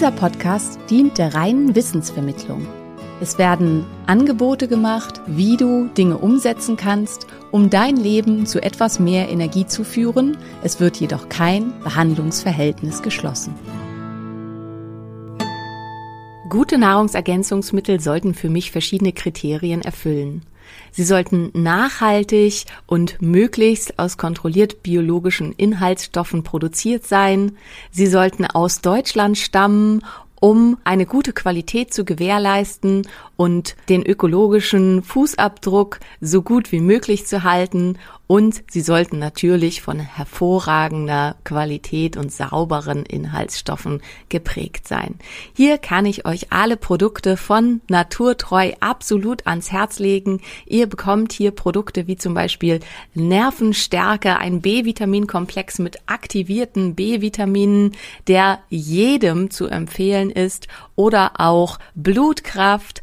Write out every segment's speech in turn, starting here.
Dieser Podcast dient der reinen Wissensvermittlung. Es werden Angebote gemacht, wie du Dinge umsetzen kannst, um dein Leben zu etwas mehr Energie zu führen. Es wird jedoch kein Behandlungsverhältnis geschlossen. Gute Nahrungsergänzungsmittel sollten für mich verschiedene Kriterien erfüllen. Sie sollten nachhaltig und möglichst aus kontrolliert biologischen Inhaltsstoffen produziert sein. Sie sollten aus Deutschland stammen um eine gute Qualität zu gewährleisten und den ökologischen Fußabdruck so gut wie möglich zu halten. Und sie sollten natürlich von hervorragender Qualität und sauberen Inhaltsstoffen geprägt sein. Hier kann ich euch alle Produkte von Naturtreu absolut ans Herz legen. Ihr bekommt hier Produkte wie zum Beispiel Nervenstärke, ein B-Vitaminkomplex mit aktivierten B-Vitaminen, der jedem zu empfehlen ist, oder auch Blutkraft,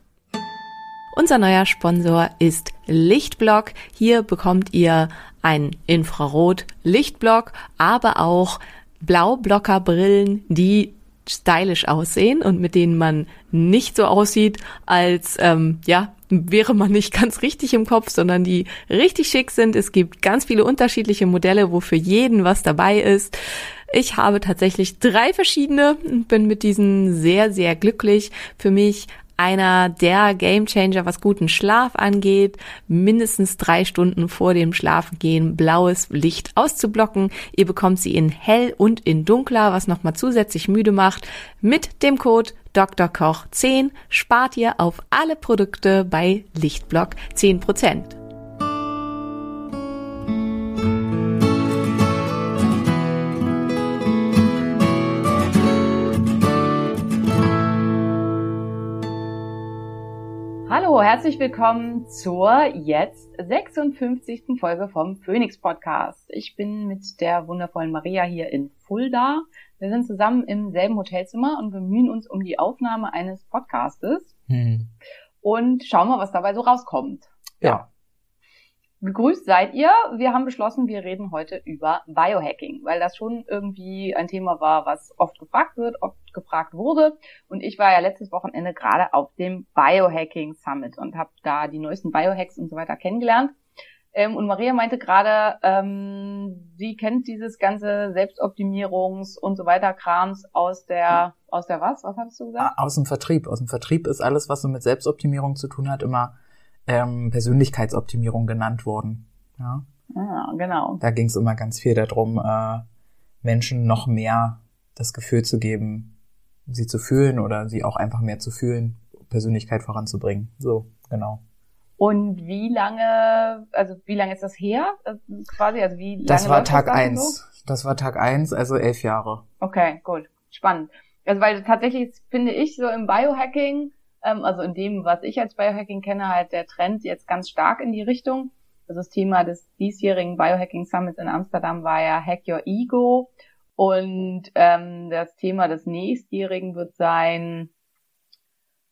Unser neuer Sponsor ist Lichtblock. Hier bekommt ihr ein Infrarot-Lichtblock, aber auch Blaublockerbrillen, die stylisch aussehen und mit denen man nicht so aussieht, als ähm, ja wäre man nicht ganz richtig im Kopf, sondern die richtig schick sind. Es gibt ganz viele unterschiedliche Modelle, wo für jeden was dabei ist. Ich habe tatsächlich drei verschiedene und bin mit diesen sehr, sehr glücklich. Für mich einer der Gamechanger, was guten Schlaf angeht, mindestens drei Stunden vor dem Schlafengehen blaues Licht auszublocken. Ihr bekommt sie in hell und in dunkler, was nochmal zusätzlich müde macht. Mit dem Code Dr. Koch 10 spart ihr auf alle Produkte bei Lichtblock 10%. Hallo, herzlich willkommen zur jetzt 56. Folge vom Phoenix Podcast. Ich bin mit der wundervollen Maria hier in Fulda. Wir sind zusammen im selben Hotelzimmer und bemühen uns um die Aufnahme eines Podcastes Hm. und schauen mal, was dabei so rauskommt. Ja. Gegrüßt seid ihr. Wir haben beschlossen, wir reden heute über Biohacking, weil das schon irgendwie ein Thema war, was oft gefragt wird, oft gefragt wurde. Und ich war ja letztes Wochenende gerade auf dem Biohacking Summit und habe da die neuesten Biohacks und so weiter kennengelernt. Ähm, und Maria meinte gerade, ähm, sie kennt dieses ganze Selbstoptimierungs- und so weiter Krams aus der, aus der was? Was hattest du gesagt? Aus dem Vertrieb. Aus dem Vertrieb ist alles, was so mit Selbstoptimierung zu tun hat, immer ähm, Persönlichkeitsoptimierung genannt worden. Ja. Ah, genau. Da ging es immer ganz viel darum, äh, Menschen noch mehr das Gefühl zu geben, sie zu fühlen oder sie auch einfach mehr zu fühlen, Persönlichkeit voranzubringen. So, genau. Und wie lange, also wie lange ist das her? Äh, Quasi, also wie lange Das war Tag Ganze eins. Das war Tag eins, also elf Jahre. Okay, gut. Spannend. Also weil tatsächlich finde ich so im Biohacking, ähm, also in dem, was ich als Biohacking kenne, halt der Trend jetzt ganz stark in die Richtung. Also das Thema des diesjährigen Biohacking Summits in Amsterdam war ja Hack Your Ego. Und ähm, das Thema des nächstjährigen wird sein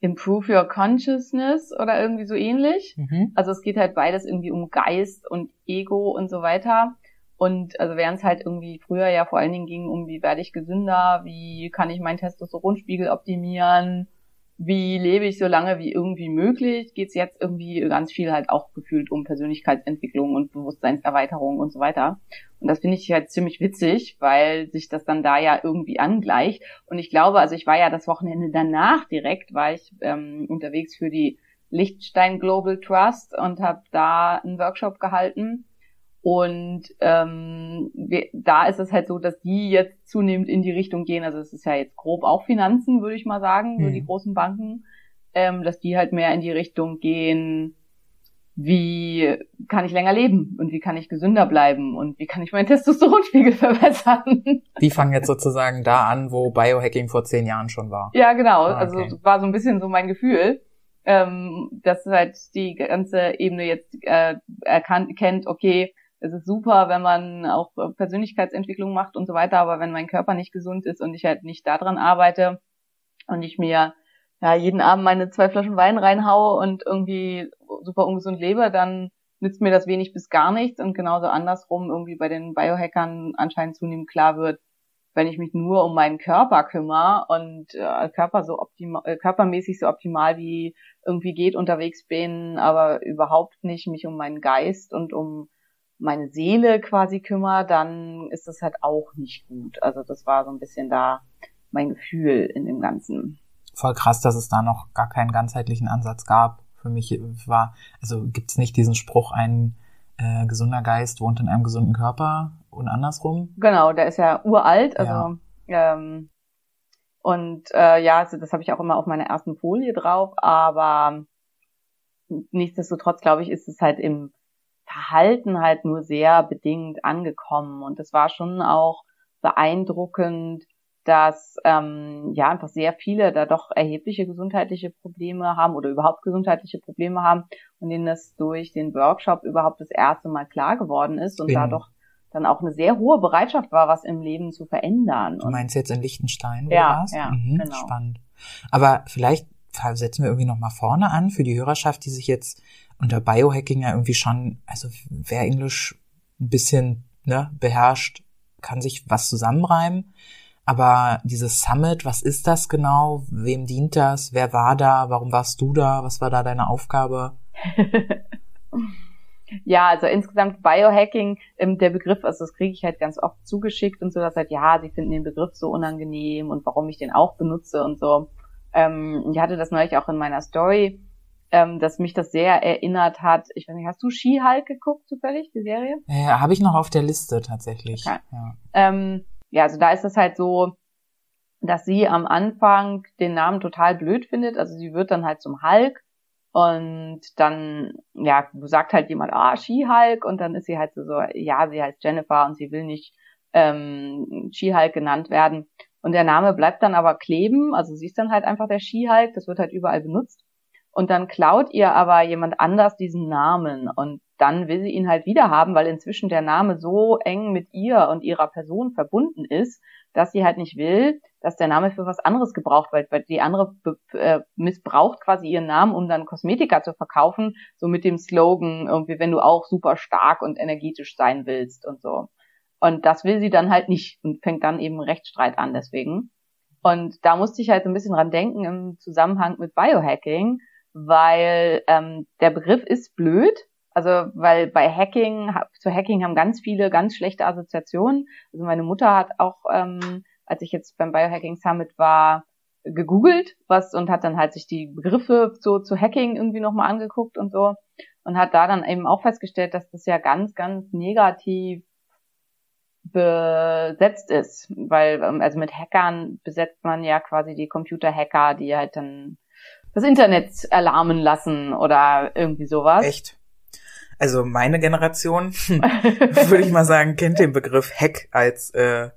Improve Your Consciousness oder irgendwie so ähnlich. Mhm. Also es geht halt beides irgendwie um Geist und Ego und so weiter. Und also während es halt irgendwie früher ja vor allen Dingen ging um, wie werde ich gesünder, wie kann ich meinen Testosteronspiegel optimieren, wie lebe ich so lange wie irgendwie möglich, geht's jetzt irgendwie ganz viel halt auch gefühlt um Persönlichkeitsentwicklung und Bewusstseinserweiterung und so weiter. Und das finde ich halt ziemlich witzig, weil sich das dann da ja irgendwie angleicht. Und ich glaube, also ich war ja das Wochenende danach direkt, war ich ähm, unterwegs für die Lichtstein Global Trust und habe da einen Workshop gehalten und ähm, wir, da ist es halt so, dass die jetzt zunehmend in die Richtung gehen. Also es ist ja jetzt grob auch Finanzen, würde ich mal sagen, mhm. so die großen Banken, ähm, dass die halt mehr in die Richtung gehen, wie kann ich länger leben und wie kann ich gesünder bleiben und wie kann ich meinen Testosteronspiegel verbessern. Die fangen jetzt sozusagen da an, wo Biohacking vor zehn Jahren schon war. Ja, genau. Ah, also okay. Also war so ein bisschen so mein Gefühl, ähm, dass halt die ganze Ebene jetzt äh, erkannt kennt, okay, es ist super, wenn man auch Persönlichkeitsentwicklung macht und so weiter, aber wenn mein Körper nicht gesund ist und ich halt nicht daran arbeite und ich mir ja jeden Abend meine zwei Flaschen Wein reinhaue und irgendwie super ungesund lebe, dann nützt mir das wenig bis gar nichts. Und genauso andersrum irgendwie bei den Biohackern anscheinend zunehmend klar wird, wenn ich mich nur um meinen Körper kümmere und äh, Körper so optimal, äh, körpermäßig so optimal wie irgendwie geht unterwegs bin, aber überhaupt nicht mich um meinen Geist und um meine Seele quasi kümmere, dann ist das halt auch nicht gut. Also das war so ein bisschen da mein Gefühl in dem Ganzen. Voll krass, dass es da noch gar keinen ganzheitlichen Ansatz gab. Für mich war, also gibt es nicht diesen Spruch, ein äh, gesunder Geist wohnt in einem gesunden Körper und andersrum? Genau, der ist ja uralt, also ja. ähm, und äh, ja, also das habe ich auch immer auf meiner ersten Folie drauf, aber nichtsdestotrotz glaube ich, ist es halt im Verhalten halt nur sehr bedingt angekommen. Und es war schon auch beeindruckend, dass ähm, ja einfach sehr viele da doch erhebliche gesundheitliche Probleme haben oder überhaupt gesundheitliche Probleme haben und denen das durch den Workshop überhaupt das erste Mal klar geworden ist und Bin. da doch dann auch eine sehr hohe Bereitschaft war, was im Leben zu verändern. Du meinst jetzt in Liechtenstein, wo ja, du warst? Ja, mhm, genau. Spannend. Aber vielleicht setzen wir irgendwie noch mal vorne an für die Hörerschaft, die sich jetzt unter Biohacking ja irgendwie schon, also wer Englisch ein bisschen ne, beherrscht, kann sich was zusammenreimen. Aber dieses Summit, was ist das genau? Wem dient das? Wer war da? Warum warst du da? Was war da deine Aufgabe? ja, also insgesamt Biohacking, ähm, der Begriff, also das kriege ich halt ganz oft zugeschickt und so, dass halt, ja, sie finden den Begriff so unangenehm und warum ich den auch benutze und so. Ähm, ich hatte das neulich auch in meiner Story ähm, dass mich das sehr erinnert hat. Ich weiß nicht, hast du She-Hulk geguckt zufällig, die Serie? Ja, habe ich noch auf der Liste tatsächlich. Okay. Ja. Ähm, ja, also da ist es halt so, dass sie am Anfang den Namen total blöd findet. Also sie wird dann halt zum Hulk und dann, ja, sagt halt jemand, ah, She-Hulk und dann ist sie halt so, so, ja, sie heißt Jennifer und sie will nicht ähm, She-Hulk genannt werden. Und der Name bleibt dann aber kleben, also sie ist dann halt einfach der She-Hulk, das wird halt überall benutzt und dann klaut ihr aber jemand anders diesen Namen und dann will sie ihn halt wieder haben, weil inzwischen der Name so eng mit ihr und ihrer Person verbunden ist, dass sie halt nicht will, dass der Name für was anderes gebraucht wird, weil die andere äh, missbraucht quasi ihren Namen, um dann Kosmetika zu verkaufen, so mit dem Slogan irgendwie, wenn du auch super stark und energetisch sein willst und so. Und das will sie dann halt nicht und fängt dann eben Rechtsstreit an deswegen. Und da musste ich halt so ein bisschen dran denken im Zusammenhang mit Biohacking, weil ähm, der Begriff ist blöd. Also weil bei Hacking, zu Hacking haben ganz viele ganz schlechte Assoziationen. Also meine Mutter hat auch, ähm, als ich jetzt beim Biohacking Summit war, gegoogelt, was und hat dann halt sich die Begriffe so zu Hacking irgendwie nochmal angeguckt und so und hat da dann eben auch festgestellt, dass das ja ganz, ganz negativ besetzt ist, weil ähm, also mit Hackern besetzt man ja quasi die Computerhacker, die halt dann das Internet erlahmen lassen oder irgendwie sowas. Echt? Also meine Generation, würde ich mal sagen, kennt den Begriff Hack als äh,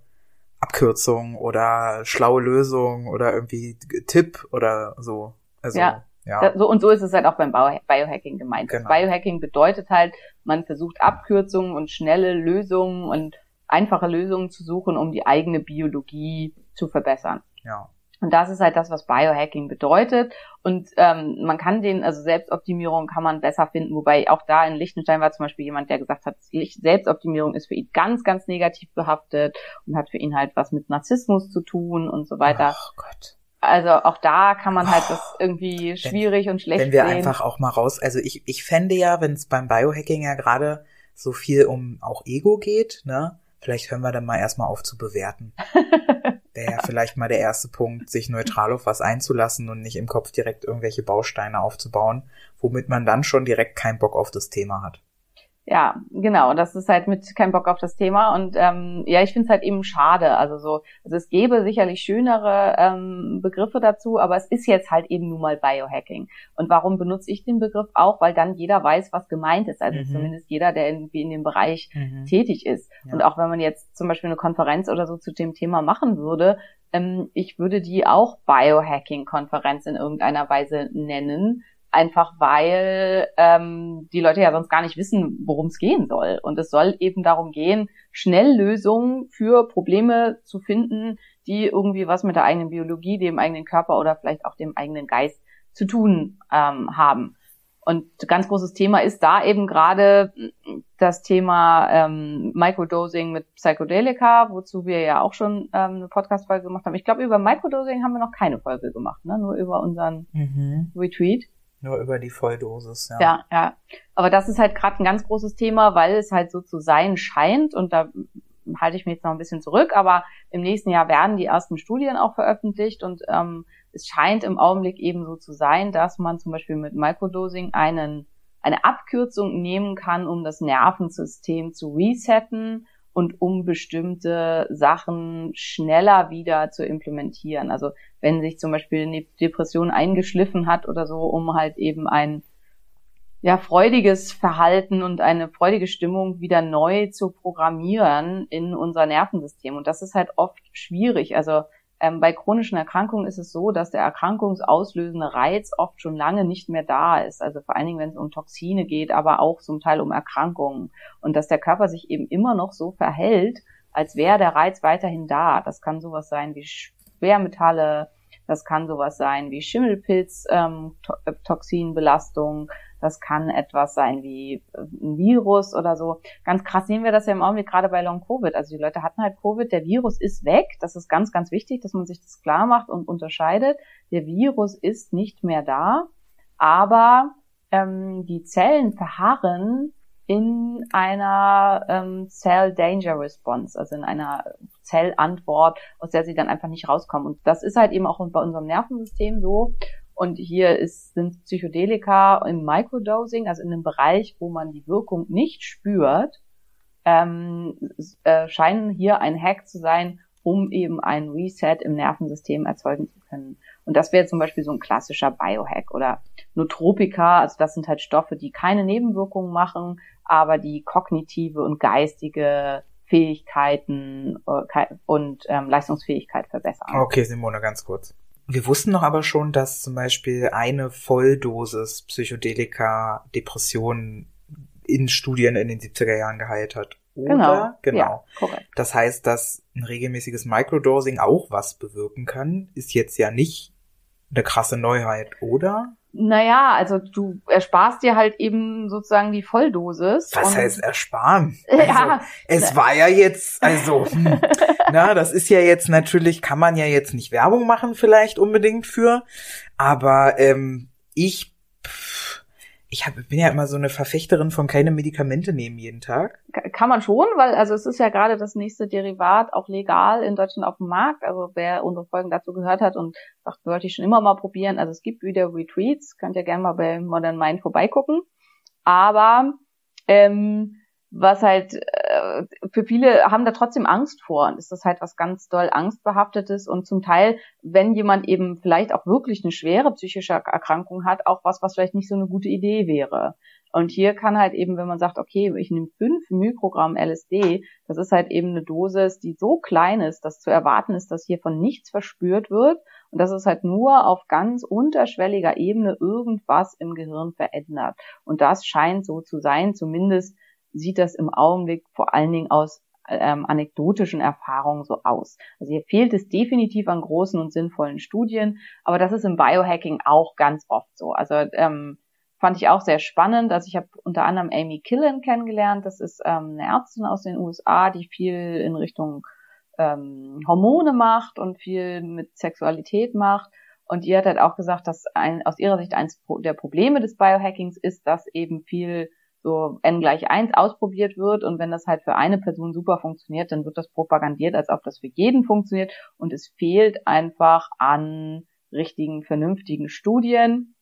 Abkürzung oder schlaue Lösung oder irgendwie Tipp oder so. Also, ja. Ja. So, und so ist es halt auch beim Biohacking gemeint. Genau. Biohacking bedeutet halt, man versucht Abkürzungen und schnelle Lösungen und einfache Lösungen zu suchen, um die eigene Biologie zu verbessern. Ja. Und das ist halt das, was Biohacking bedeutet. Und ähm, man kann den, also Selbstoptimierung kann man besser finden, wobei auch da in Liechtenstein war zum Beispiel jemand, der gesagt hat, Selbstoptimierung ist für ihn ganz, ganz negativ behaftet und hat für ihn halt was mit Narzissmus zu tun und so weiter. Oh Gott. Also auch da kann man halt das irgendwie schwierig und schlecht Wenn wir sehen. einfach auch mal raus, also ich, ich fände ja, wenn es beim Biohacking ja gerade so viel um auch Ego geht, ne, vielleicht hören wir dann mal erstmal auf zu bewerten. Wäre ja vielleicht mal der erste Punkt, sich neutral auf was einzulassen und nicht im Kopf direkt irgendwelche Bausteine aufzubauen, womit man dann schon direkt keinen Bock auf das Thema hat. Ja, genau. Das ist halt mit kein Bock auf das Thema. Und ähm, ja, ich finde es halt eben schade. Also so, also es gäbe sicherlich schönere ähm, Begriffe dazu, aber es ist jetzt halt eben nun mal Biohacking. Und warum benutze ich den Begriff auch? Weil dann jeder weiß, was gemeint ist. Also Mhm. zumindest jeder, der irgendwie in dem Bereich Mhm. tätig ist. Ja. Und auch wenn man jetzt zum Beispiel eine Konferenz oder so zu dem Thema machen würde, ähm, ich würde die auch Biohacking-Konferenz in irgendeiner Weise nennen. Einfach weil ähm, die Leute ja sonst gar nicht wissen, worum es gehen soll. Und es soll eben darum gehen, schnell Lösungen für Probleme zu finden, die irgendwie was mit der eigenen Biologie, dem eigenen Körper oder vielleicht auch dem eigenen Geist zu tun ähm, haben. Und ganz großes Thema ist da eben gerade das Thema ähm, Microdosing mit Psychedelika, wozu wir ja auch schon ähm, eine Podcast-Folge gemacht haben. Ich glaube, über Microdosing haben wir noch keine Folge gemacht, ne? nur über unseren Mhm. Retweet. Nur über die Volldosis, ja. Ja, ja. Aber das ist halt gerade ein ganz großes Thema, weil es halt so zu sein scheint und da halte ich mich jetzt noch ein bisschen zurück, aber im nächsten Jahr werden die ersten Studien auch veröffentlicht und ähm, es scheint im Augenblick eben so zu sein, dass man zum Beispiel mit Microdosing einen, eine Abkürzung nehmen kann, um das Nervensystem zu resetten und um bestimmte Sachen schneller wieder zu implementieren. Also wenn sich zum Beispiel eine Depression eingeschliffen hat oder so, um halt eben ein ja, freudiges Verhalten und eine freudige Stimmung wieder neu zu programmieren in unser Nervensystem. Und das ist halt oft schwierig. Also ähm, bei chronischen Erkrankungen ist es so, dass der erkrankungsauslösende Reiz oft schon lange nicht mehr da ist. Also vor allen Dingen, wenn es um Toxine geht, aber auch zum Teil um Erkrankungen. Und dass der Körper sich eben immer noch so verhält, als wäre der Reiz weiterhin da. Das kann sowas sein wie Schwermetalle, das kann sowas sein wie Schimmelpilz, ähm, to äh, Toxinbelastung, das kann etwas sein wie äh, ein Virus oder so. Ganz krass sehen wir das ja im Augenblick gerade bei Long Covid. Also die Leute hatten halt Covid, der Virus ist weg. Das ist ganz, ganz wichtig, dass man sich das klar macht und unterscheidet. Der Virus ist nicht mehr da, aber ähm, die Zellen verharren in einer ähm, Cell Danger Response, also in einer Zellantwort, aus der sie dann einfach nicht rauskommen. Und das ist halt eben auch bei unserem Nervensystem so. Und hier sind Psychedelika im Microdosing, also in einem Bereich, wo man die Wirkung nicht spürt, ähm, äh, scheinen hier ein Hack zu sein, um eben ein Reset im Nervensystem erzeugen zu können. Und das wäre zum Beispiel so ein klassischer Biohack oder Nootropika, also das sind halt Stoffe, die keine Nebenwirkungen machen, aber die kognitive und geistige Fähigkeiten äh, und ähm, Leistungsfähigkeit verbessern. Okay, Simone, ganz kurz. Wir wussten doch aber schon, dass zum Beispiel eine Volldosis Psychedelika Depressionen in Studien in den 70er Jahren geheilt hat. Oder? Genau. Genau. Ja. Das heißt, dass ein regelmäßiges Microdosing auch was bewirken kann, ist jetzt ja nicht eine krasse Neuheit, oder? Naja, also du ersparst dir halt eben sozusagen die Volldosis. Was heißt ersparen? Ja. Also, es war ja jetzt, also, hm, na, das ist ja jetzt natürlich, kann man ja jetzt nicht Werbung machen vielleicht unbedingt für, aber ähm, ich, pff, ich hab, bin ja immer so eine Verfechterin von keine Medikamente nehmen jeden Tag. Ka- Kann man schon, weil also es ist ja gerade das nächste Derivat auch legal in Deutschland auf dem Markt. Also wer unsere Folgen dazu gehört hat und sagt, wollte ich schon immer mal probieren. Also es gibt wieder Retreats, könnt ihr gerne mal bei Modern Mind vorbeigucken. Aber ähm, was halt äh, für viele haben da trotzdem Angst vor und ist das halt was ganz doll angstbehaftetes und zum Teil, wenn jemand eben vielleicht auch wirklich eine schwere psychische Erkrankung hat, auch was, was vielleicht nicht so eine gute Idee wäre. Und hier kann halt eben, wenn man sagt, okay, ich nehme fünf Mikrogramm LSD, das ist halt eben eine Dosis, die so klein ist, dass zu erwarten ist, dass hier von nichts verspürt wird und dass es halt nur auf ganz unterschwelliger Ebene irgendwas im Gehirn verändert. Und das scheint so zu sein, zumindest sieht das im Augenblick vor allen Dingen aus ähm, anekdotischen Erfahrungen so aus. Also hier fehlt es definitiv an großen und sinnvollen Studien, aber das ist im Biohacking auch ganz oft so. Also ähm, fand ich auch sehr spannend. Also ich habe unter anderem Amy Killen kennengelernt. Das ist ähm, eine Ärztin aus den USA, die viel in Richtung ähm, Hormone macht und viel mit Sexualität macht. Und ihr hat halt auch gesagt, dass ein, aus ihrer Sicht eines der Probleme des Biohackings ist, dass eben viel so n gleich eins ausprobiert wird und wenn das halt für eine Person super funktioniert, dann wird das propagandiert, als ob das für jeden funktioniert und es fehlt einfach an richtigen, vernünftigen Studien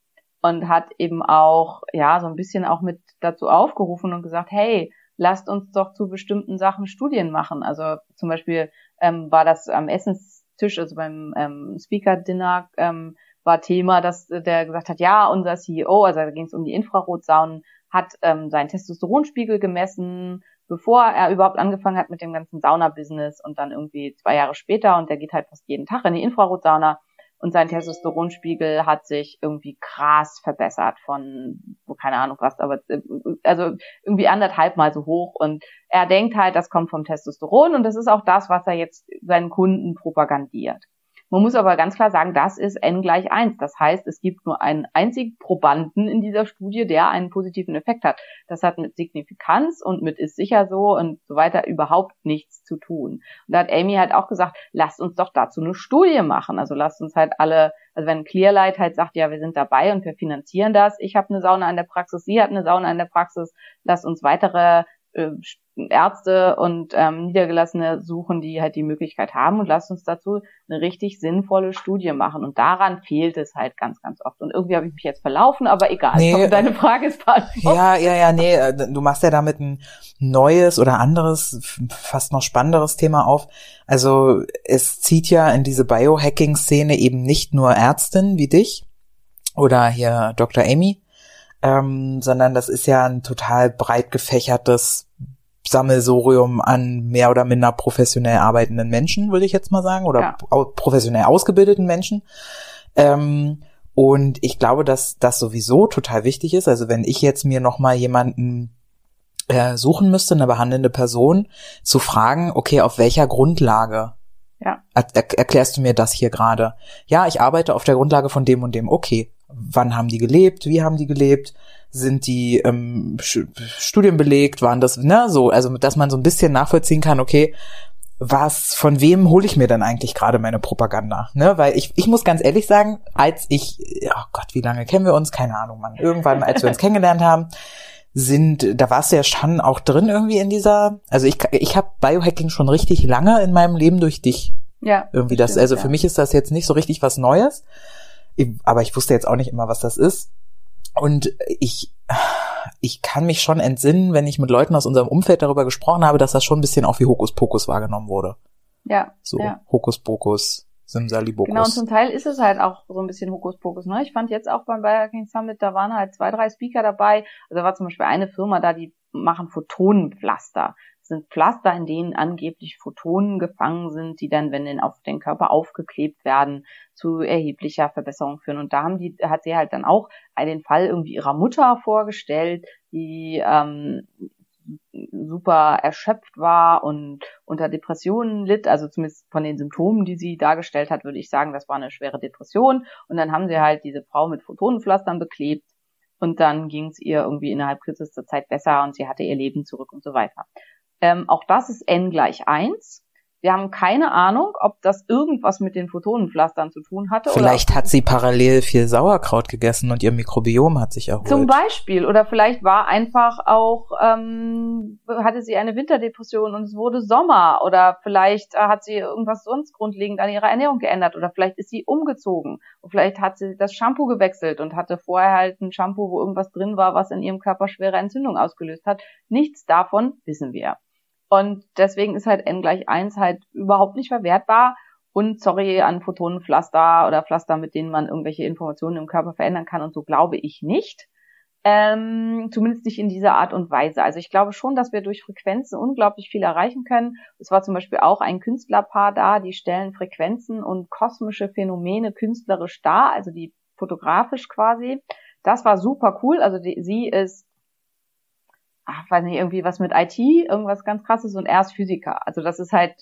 und hat eben auch, ja, so ein bisschen auch mit dazu aufgerufen und gesagt, hey, lasst uns doch zu bestimmten Sachen Studien machen. Also zum Beispiel ähm, war das am Essenstisch, also beim ähm, Speaker-Dinner, ähm, war Thema, dass der gesagt hat, ja, unser CEO, also da ging es um die Infrarotsaunen, hat ähm, seinen Testosteronspiegel gemessen, bevor er überhaupt angefangen hat mit dem ganzen Sauna-Business und dann irgendwie zwei Jahre später und der geht halt fast jeden Tag in die Infrarotsauna und sein Testosteronspiegel hat sich irgendwie krass verbessert von, keine Ahnung was, aber also irgendwie anderthalb Mal so hoch und er denkt halt, das kommt vom Testosteron und das ist auch das, was er jetzt seinen Kunden propagandiert. Man muss aber ganz klar sagen, das ist n gleich eins. Das heißt, es gibt nur einen einzigen Probanden in dieser Studie, der einen positiven Effekt hat. Das hat mit Signifikanz und mit ist sicher so und so weiter überhaupt nichts zu tun. Und da hat Amy halt auch gesagt, lasst uns doch dazu eine Studie machen. Also lasst uns halt alle, also wenn Clearlight halt sagt, ja, wir sind dabei und wir finanzieren das, ich habe eine Sauna in der Praxis, sie hat eine Sauna in der Praxis, lasst uns weitere äh, Ärzte und ähm, Niedergelassene suchen, die halt die Möglichkeit haben und lasst uns dazu eine richtig sinnvolle Studie machen. Und daran fehlt es halt ganz, ganz oft. Und irgendwie habe ich mich jetzt verlaufen, aber egal. Nee, hoffe, deine Frage ist beantwortet. Ja, ja, ja, nee, äh, du machst ja damit ein neues oder anderes, fast noch spannenderes Thema auf. Also es zieht ja in diese Biohacking-Szene eben nicht nur Ärztinnen wie dich oder hier Dr. Amy, ähm, sondern das ist ja ein total breit gefächertes Sammelsorium an mehr oder minder professionell arbeitenden Menschen, würde ich jetzt mal sagen, oder ja. professionell ausgebildeten Menschen. Ähm, und ich glaube, dass das sowieso total wichtig ist. Also wenn ich jetzt mir noch mal jemanden äh, suchen müsste, eine behandelnde Person, zu fragen, okay, auf welcher Grundlage ja. er erklärst du mir das hier gerade? Ja, ich arbeite auf der Grundlage von dem und dem. Okay, wann haben die gelebt, wie haben die gelebt, sind die ähm, Studien belegt, waren das, ne, so, also dass man so ein bisschen nachvollziehen kann, okay, was, von wem hole ich mir denn eigentlich gerade meine Propaganda? Ne? Weil ich, ich muss ganz ehrlich sagen, als ich, oh Gott, wie lange kennen wir uns? Keine Ahnung, Mann. Irgendwann, als wir uns kennengelernt haben, sind, da warst du ja schon auch drin irgendwie in dieser, also ich, ich habe Biohacking schon richtig lange in meinem Leben durch dich. Ja. Irgendwie das, also ja. für mich ist das jetzt nicht so richtig was Neues aber ich wusste jetzt auch nicht immer, was das ist. Und ich, ich kann mich schon entsinnen, wenn ich mit Leuten aus unserem Umfeld darüber gesprochen habe, dass das schon ein bisschen auch wie Hokuspokus wahrgenommen wurde. Ja. So, ja. Hokuspokus, Simsalibokus. Genau, und zum Teil ist es halt auch so ein bisschen Hokuspokus. Ne? Ich fand jetzt auch beim Biohacking Summit, da waren halt zwei, drei Speaker dabei. Also da war zum Beispiel eine Firma da, die machen Photonenpflaster sind Pflaster, in denen angeblich Photonen gefangen sind, die dann, wenn den auf den Körper aufgeklebt werden, zu erheblicher Verbesserung führen. Und da haben die, hat sie halt dann auch den Fall irgendwie ihrer Mutter vorgestellt, die ähm, super erschöpft war und unter Depressionen litt, also zumindest von den Symptomen, die sie dargestellt hat, würde ich sagen, das war eine schwere Depression. Und dann haben sie halt diese Frau mit Photonenpflastern beklebt und dann ging es ihr irgendwie innerhalb kürzester Zeit besser und sie hatte ihr Leben zurück und so weiter. Ähm, auch das ist n gleich eins. Wir haben keine Ahnung, ob das irgendwas mit den Photonenpflastern zu tun hatte. Vielleicht hat sie parallel viel Sauerkraut gegessen und ihr Mikrobiom hat sich erholt. Zum Beispiel. Oder vielleicht war einfach auch, ähm, hatte sie eine Winterdepression und es wurde Sommer. Oder vielleicht äh, hat sie irgendwas sonst grundlegend an ihrer Ernährung geändert. Oder vielleicht ist sie umgezogen. Und vielleicht hat sie das Shampoo gewechselt und hatte vorher halt ein Shampoo, wo irgendwas drin war, was in ihrem Körper schwere Entzündung ausgelöst hat. Nichts davon wissen wir. Und deswegen ist halt n gleich eins halt überhaupt nicht verwertbar. Und sorry an Photonenpflaster oder Pflaster, mit denen man irgendwelche Informationen im Körper verändern kann und so glaube ich nicht. Ähm, zumindest nicht in dieser Art und Weise. Also ich glaube schon, dass wir durch Frequenzen unglaublich viel erreichen können. Es war zum Beispiel auch ein Künstlerpaar da, die stellen Frequenzen und kosmische Phänomene künstlerisch dar, also die fotografisch quasi. Das war super cool. Also die, sie ist ach, weiß nicht, irgendwie was mit IT, irgendwas ganz krasses und er ist Physiker. Also das ist halt,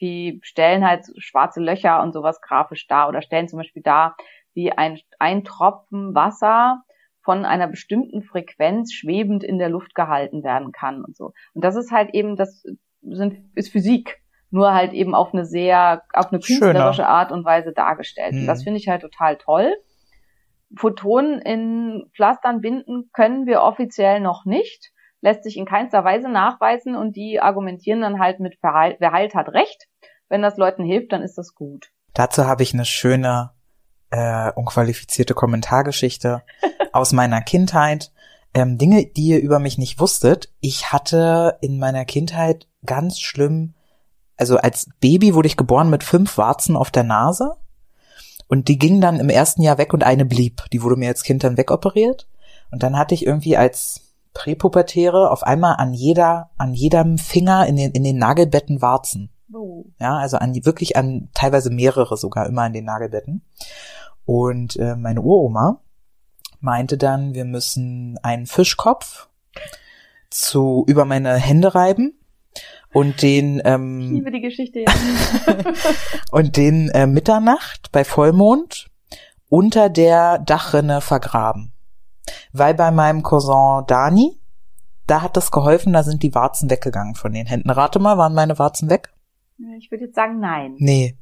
die stellen halt schwarze Löcher und sowas grafisch dar oder stellen zum Beispiel dar, wie ein, ein Tropfen Wasser von einer bestimmten Frequenz schwebend in der Luft gehalten werden kann und so. Und das ist halt eben, das sind, ist Physik. nur halt eben auf eine sehr, auf eine Schöner. künstlerische Art und Weise dargestellt. Und Mhm. das finde ich halt total toll. Photonen in Pflastern binden können wir offiziell noch nicht, lässt sich in keinster Weise nachweisen und die argumentieren dann halt mit, wer heil- wer heilt, hat recht. Wenn das Leuten hilft, dann ist das gut. Dazu habe ich eine schöne, äh, unqualifizierte Kommentargeschichte aus meiner Kindheit. Ähm, Dinge, die ihr über mich nicht wusstet. Ich hatte in meiner Kindheit ganz schlimm, also als Baby wurde ich geboren mit fünf Warzen auf der Nase. Und die gingen dann im ersten Jahr weg und eine blieb. Die wurde mir als Kind dann wegoperiert. Und dann hatte ich irgendwie als Präpubertäre auf einmal an jeder, an jedem Finger in den, in den Nagelbetten Warzen. So. Ja, also an wirklich an teilweise mehrere sogar immer an den Nagelbetten. Und äh, meine Uroma meinte dann, wir müssen einen Fischkopf zu über meine Hände reiben und den Ich ähm, liebe die Geschichte ja. und den äh, Mitternacht bei Vollmond unter der Dachrinne vergraben. Weil bei meinem Cousin Dani, da hat das geholfen, da sind die Warzen weggegangen von den Händen. Rate mal, waren meine Warzen weg? Ich würde jetzt sagen, nein. Nee.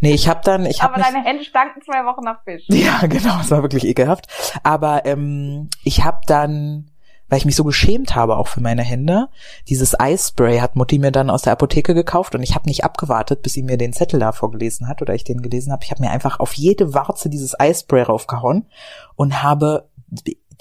Nee, ich habe dann, ich habe Aber deine Hände stanken zwei Wochen nach Fisch. Ja, genau, es war wirklich ekelhaft. Aber ähm, ich habe dann, weil ich mich so geschämt habe auch für meine Hände, dieses Eispray hat Mutti mir dann aus der Apotheke gekauft und ich habe nicht abgewartet, bis sie mir den Zettel da vorgelesen hat oder ich den gelesen habe. Ich habe mir einfach auf jede Warze dieses Eispray raufgehauen und habe,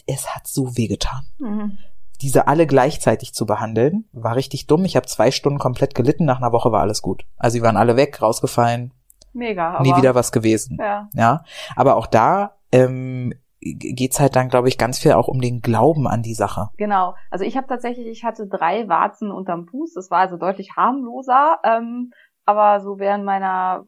es hat so wehgetan. Mhm. Diese alle gleichzeitig zu behandeln, war richtig dumm. Ich habe zwei Stunden komplett gelitten, nach einer Woche war alles gut. Also sie waren alle weg, rausgefallen, Mega. Nie wieder was gewesen. Ja. Ja, aber auch da ähm, geht's halt dann, glaube ich, ganz viel auch um den Glauben an die Sache. Genau. Also ich habe tatsächlich, ich hatte drei Warzen unterm Fuß. Das war also deutlich harmloser. Ähm, aber so während meiner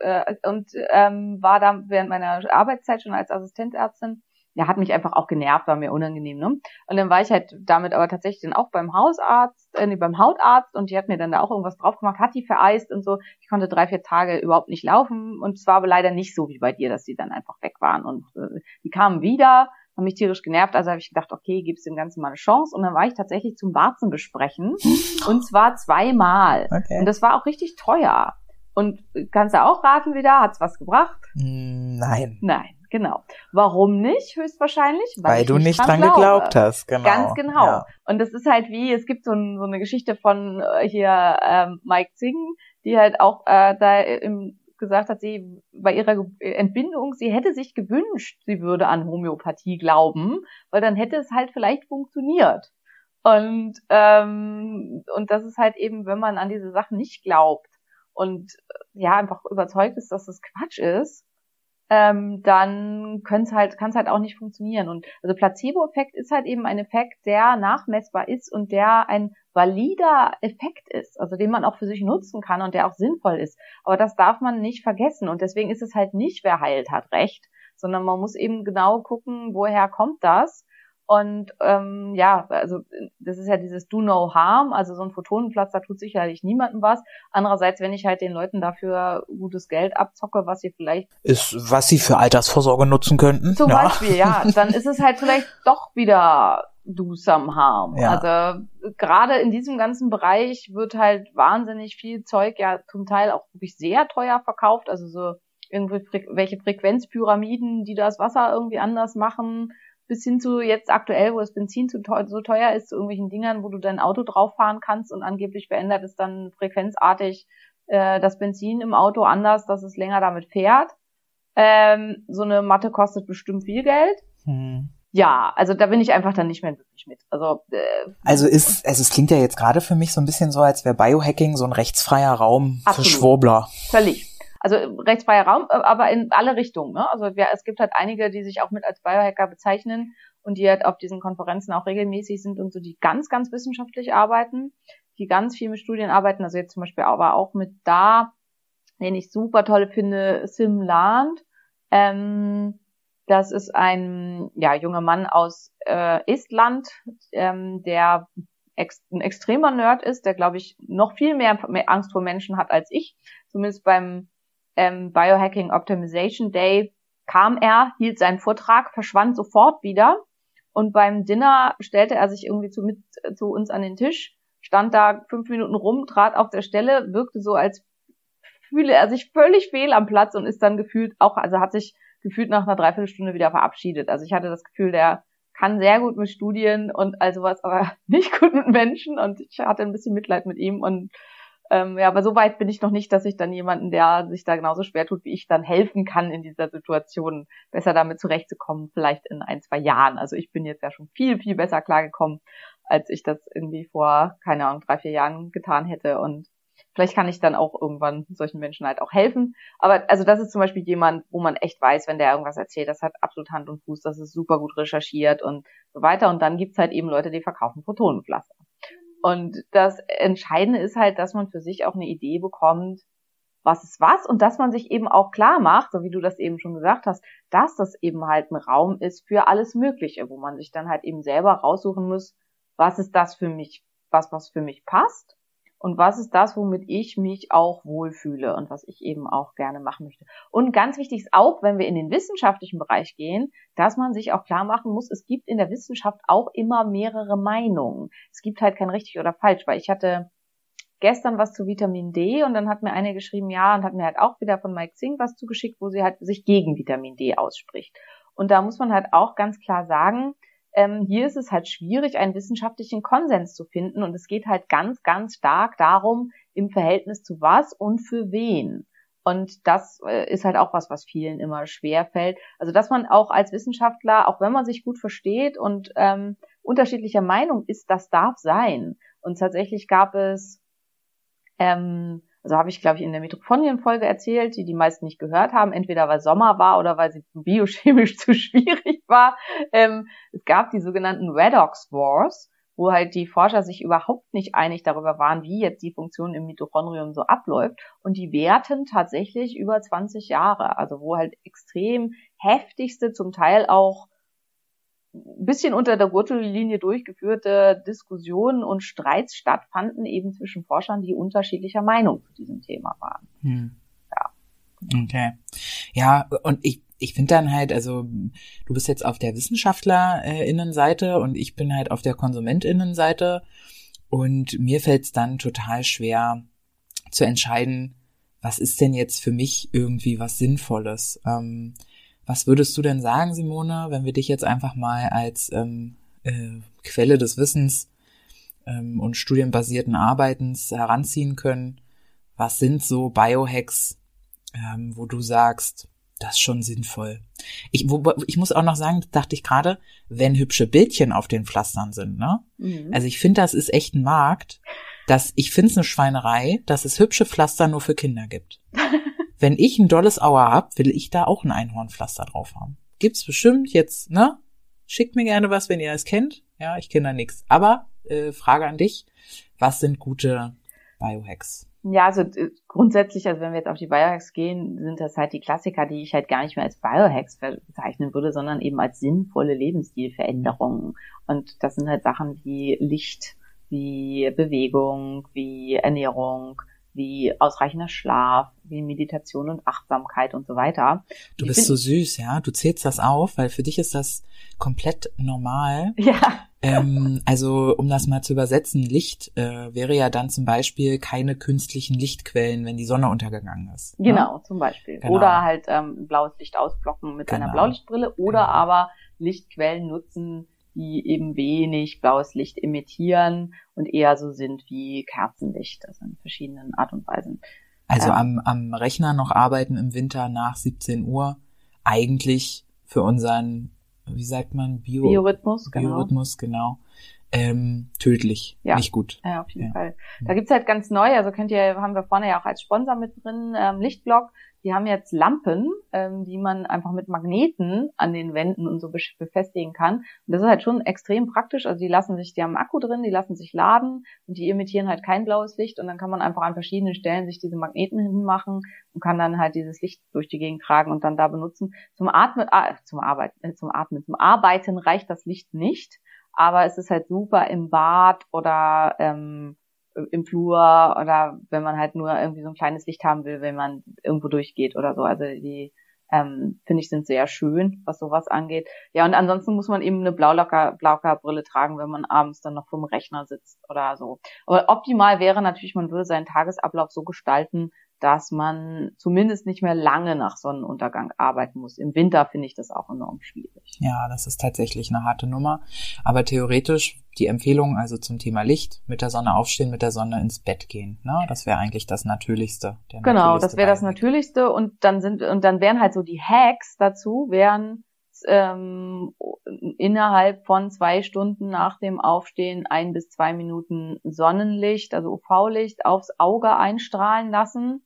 äh, und ähm, war da während meiner Arbeitszeit schon als Assistenzärztin. Ja, hat mich einfach auch genervt, war mir unangenehm, ne? Und dann war ich halt damit aber tatsächlich dann auch beim Hausarzt, äh, nee, beim Hautarzt und die hat mir dann da auch irgendwas drauf gemacht, hat die vereist und so. Ich konnte drei, vier Tage überhaupt nicht laufen und es war aber leider nicht so wie bei dir, dass die dann einfach weg waren und äh, die kamen wieder, haben mich tierisch genervt, also habe ich gedacht, okay, gib's dem Ganzen mal eine Chance und dann war ich tatsächlich zum Warzen besprechen und zwar zweimal Okay. und das war auch richtig teuer. Und kannst du auch raten wieder, hat's was gebracht? Mm, Nein, Nein, genau. Warum nicht? Höchstwahrscheinlich, weil, ich du nicht dran glaube. geglaubt hast, genau. Ganz genau. Ja. Und das ist halt wie, es gibt so, ein, so eine Geschichte von äh, hier ähm, Mike Zing, die halt auch äh, da im, gesagt hat, sie bei ihrer Ge- Entbindung, sie hätte sich gewünscht, sie würde an Homöopathie glauben, weil dann hätte es halt vielleicht funktioniert. Und ähm, und das ist halt eben, wenn man an diese Sachen nicht glaubt und äh, ja einfach überzeugt ist, dass das Quatsch ist, ähm, dann könnte halt, kann es halt auch nicht funktionieren. Und also Placebo-Effekt ist halt eben ein Effekt, der nachmessbar ist und der ein valider Effekt ist, also den man auch für sich nutzen kann und der auch sinnvoll ist. Aber das darf man nicht vergessen. Und deswegen ist es halt nicht, wer heilt, hat recht, sondern man muss eben genau gucken, woher kommt das. Und ähm, ja, also das ist ja dieses Do No Harm, also so ein Photonenplatz, da tut sicherlich niemandem was. Andererseits, wenn ich halt den Leuten dafür gutes Geld abzocke, was sie vielleicht Ist, was sie für Altersvorsorge nutzen könnten. zum ja. Beispiel, ja, dann ist es halt vielleicht doch wieder do some harm. Ja. Also gerade in diesem ganzen Bereich wird halt wahnsinnig viel Zeug ja zum Teil auch wirklich sehr teuer verkauft. Also so irgendwie Fre welche Frequenzpyramiden, die das Wasser irgendwie anders machen, bis hin zu jetzt aktuell, wo das Benzin zu teuer, so teuer ist, zu irgendwelchen Dingern, wo du dein Auto drauf fahren kannst und angeblich verändert es dann frequenzartig äh, das Benzin im Auto anders, dass es länger damit fährt. Ähm, so eine Matte kostet bestimmt viel Geld. Hm. Ja, also da bin ich einfach dann nicht mehr wirklich mit. Also äh, Also ist, also es klingt ja jetzt gerade für mich so ein bisschen so, als wäre Biohacking so ein rechtsfreier Raum Absolut. für Schwurbler. völlig. Also rechtsfreier Raum, äh, aber in alle Richtungen. Ne? Also ja, es gibt halt einige, die sich auch mit als Biohacker bezeichnen und die halt auf diesen Konferenzen auch regelmäßig sind und so, die ganz, ganz wissenschaftlich arbeiten, die ganz viel mit Studien arbeiten. Also jetzt zum Beispiel aber auch mit da, den ich super toll finde, Sim Land. Ähm, das ist ein ja, junger Mann aus äh, Estland, ähm, der ex ein extremer Nerd ist, der, glaube ich, noch viel mehr, mehr Angst vor Menschen hat als ich. Zumindest beim ähm, Biohacking Optimization Day kam er, hielt seinen Vortrag, verschwand sofort wieder und beim Dinner stellte er sich irgendwie zu, mit zu uns an den Tisch, stand da fünf Minuten rum, trat auf der Stelle, wirkte so, als fühle er sich völlig fehl am Platz und ist dann gefühlt auch, also hat sich gefühlt nach einer Dreiviertelstunde wieder verabschiedet. Also ich hatte das Gefühl, der kann sehr gut mit Studien und also was, aber nicht gut mit Menschen und ich hatte ein bisschen Mitleid mit ihm und ähm, ja, aber so weit bin ich noch nicht, dass ich dann jemanden, der sich da genauso schwer tut wie ich, dann helfen kann in dieser Situation, besser damit zurechtzukommen, vielleicht in ein, zwei Jahren. Also ich bin jetzt ja schon viel, viel besser klargekommen, als ich das irgendwie vor, keine Ahnung, drei, vier Jahren getan hätte und Vielleicht kann ich dann auch irgendwann solchen Menschen halt auch helfen. Aber also das ist zum Beispiel jemand, wo man echt weiß, wenn der irgendwas erzählt, das hat absolut Hand und Fuß, das ist super gut recherchiert und so weiter. Und dann gibt's halt eben Leute, die verkaufen Protonenpflaster. Und das Entscheidende ist halt, dass man für sich auch eine Idee bekommt, was ist was und dass man sich eben auch klar macht, so wie du das eben schon gesagt hast, dass das eben halt ein Raum ist für alles Mögliche, wo man sich dann halt eben selber raussuchen muss, was ist das für mich, was was für mich passt und was ist das, womit ich mich auch wohlfühle und was ich eben auch gerne machen möchte. Und ganz wichtig ist auch, wenn wir in den wissenschaftlichen Bereich gehen, dass man sich auch klar machen muss, es gibt in der Wissenschaft auch immer mehrere Meinungen. Es gibt halt kein richtig oder falsch, weil ich hatte gestern was zu Vitamin D und dann hat mir eine geschrieben, ja, und hat mir halt auch wieder von Mike Zing was zugeschickt, wo sie halt sich gegen Vitamin D ausspricht. Und da muss man halt auch ganz klar sagen, ähm, hier ist es halt schwierig, einen wissenschaftlichen Konsens zu finden. Und es geht halt ganz, ganz stark darum, im Verhältnis zu was und für wen. Und das äh, ist halt auch was, was vielen immer schwer fällt. Also dass man auch als Wissenschaftler, auch wenn man sich gut versteht und ähm, unterschiedlicher Meinung ist, das darf sein. Und tatsächlich gab es ähm, also habe ich, glaube ich, in der Mitochondrien-Folge erzählt, die die meisten nicht gehört haben, entweder weil Sommer war oder weil sie biochemisch zu schwierig war. Ähm, es gab die sogenannten Redox Wars, wo halt die Forscher sich überhaupt nicht einig darüber waren, wie jetzt die Funktion im Mitochondrium so abläuft. Und die währten tatsächlich über 20 Jahre, also wo halt extrem heftigste, zum Teil auch bisschen unter der Gürtellinie durchgeführte Diskussionen und Streits stattfanden eben zwischen Forschern, die unterschiedlicher Meinung zu diesem Thema waren. Hm. Ja. Okay. Ja, und ich, ich finde dann halt, also du bist jetzt auf der WissenschaftlerInnenseite und ich bin halt auf der KonsumentInnenseite und mir fällt es dann total schwer zu entscheiden, was ist denn jetzt für mich irgendwie was Sinnvolles. Ähm, was würdest du denn sagen, Simone, wenn wir dich jetzt einfach mal als ähm, äh, Quelle des Wissens ähm, und studienbasierten Arbeitens heranziehen können? Was sind so Biohacks, ähm, wo du sagst, das ist schon sinnvoll. Ich, wo, ich muss auch noch sagen, dachte ich gerade, wenn hübsche Bildchen auf den Pflastern sind, ne? Mhm. Also ich finde, das ist echt ein Markt, dass ich finde es eine Schweinerei, dass es hübsche Pflaster nur für Kinder gibt. wenn ich ein dolles Auer hab, will ich da auch ein Einhornpflaster drauf haben. Gibt's bestimmt jetzt, ne? Schickt mir gerne was, wenn ihr es kennt. Ja, ich kenne da nichts. Aber äh, Frage an dich, was sind gute Biohacks? Ja, also grundsätzlich, also wenn wir jetzt auf die Biohacks gehen, sind das halt die Klassiker, die ich halt gar nicht mehr als Biohacks bezeichnen würde, sondern eben als sinnvolle Lebensstilveränderungen. Und das sind halt Sachen wie Licht, wie Bewegung, wie Ernährung, wie ausreichender Schlaf, wie Meditation und Achtsamkeit und so weiter. Du ich bist so süß, ja. Du zählst das auf, weil für dich ist das komplett normal. Ja. Ähm, also um das mal zu übersetzen, Licht äh, wäre ja dann zum Beispiel keine künstlichen Lichtquellen, wenn die Sonne untergegangen ist. Ne? Genau, ne? zum Beispiel. Genau. Oder halt ähm, blaues Licht ausblocken mit genau. einer Blaulichtbrille oder genau. aber Lichtquellen nutzen, die eben wenig blaues Licht emittieren und eher so sind wie Kerzenlicht, also in verschiedenen Art und Weisen. Also ja. am, am Rechner noch arbeiten im Winter nach 17 Uhr, eigentlich für unseren, wie sagt man, Bio Biorhythmus, genau. Biorhythmus, genau. Ähm, tödlich, ja. nicht gut. Ja, auf jeden ja. Fall. Da gibt's halt ganz neu, also könnt ihr, haben wir vorne ja auch als Sponsor mit drin, ähm, Lichtblock. Die haben jetzt Lampen, ähm, die man einfach mit Magneten an den Wänden und so befestigen kann. Und das ist halt schon extrem praktisch. Also die lassen sich, die haben Akku drin, die lassen sich laden und die emittieren halt kein blaues Licht und dann kann man einfach an verschiedenen Stellen sich diese Magneten hinmachen und kann dann halt dieses Licht durch die Gegend tragen und dann da benutzen. Zum Atmen, ah, zum Arbeiten, äh, zum Atmen, zum Arbeiten reicht das Licht nicht, aber es ist halt super im Bad oder ähm, im Flur oder wenn man halt nur irgendwie so ein kleines Licht haben will, wenn man irgendwo durchgeht oder so. Also die ähm, finde ich, sind sehr schön, was sowas angeht. Ja, und ansonsten muss man eben eine Blaulocker, Blaulocker-Brille tragen, wenn man abends dann noch vom Rechner sitzt oder so. Aber optimal wäre natürlich, man würde seinen Tagesablauf so gestalten, dass man zumindest nicht mehr lange nach Sonnenuntergang arbeiten muss. Im Winter finde ich das auch enorm schwierig. Ja, das ist tatsächlich eine harte Nummer. Aber theoretisch die Empfehlung also zum Thema Licht, mit der Sonne aufstehen, mit der Sonne ins Bett gehen. Ne? Das wäre eigentlich das Natürlichste. genau, natürlichste das wäre das Natürlichste. Und dann sind und dann wären halt so die Hacks dazu, wären ähm, innerhalb von zwei Stunden nach dem Aufstehen ein bis zwei Minuten Sonnenlicht, also UV-Licht, aufs Auge einstrahlen lassen.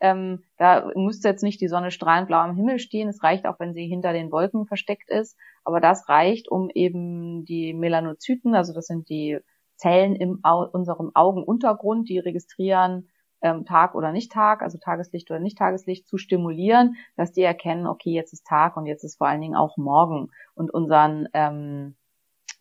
Ähm, da müsste jetzt nicht die Sonne strahlend blau am Himmel stehen. Es reicht auch, wenn sie hinter den Wolken versteckt ist. Aber das reicht, um eben die Melanozyten, also das sind die Zellen in unserem Augenuntergrund, die registrieren ähm, Tag oder nicht Tag, also Tageslicht oder nicht Tageslicht, zu stimulieren, dass die erkennen, okay, jetzt ist Tag und jetzt ist vor allen Dingen auch Morgen und unseren ähm,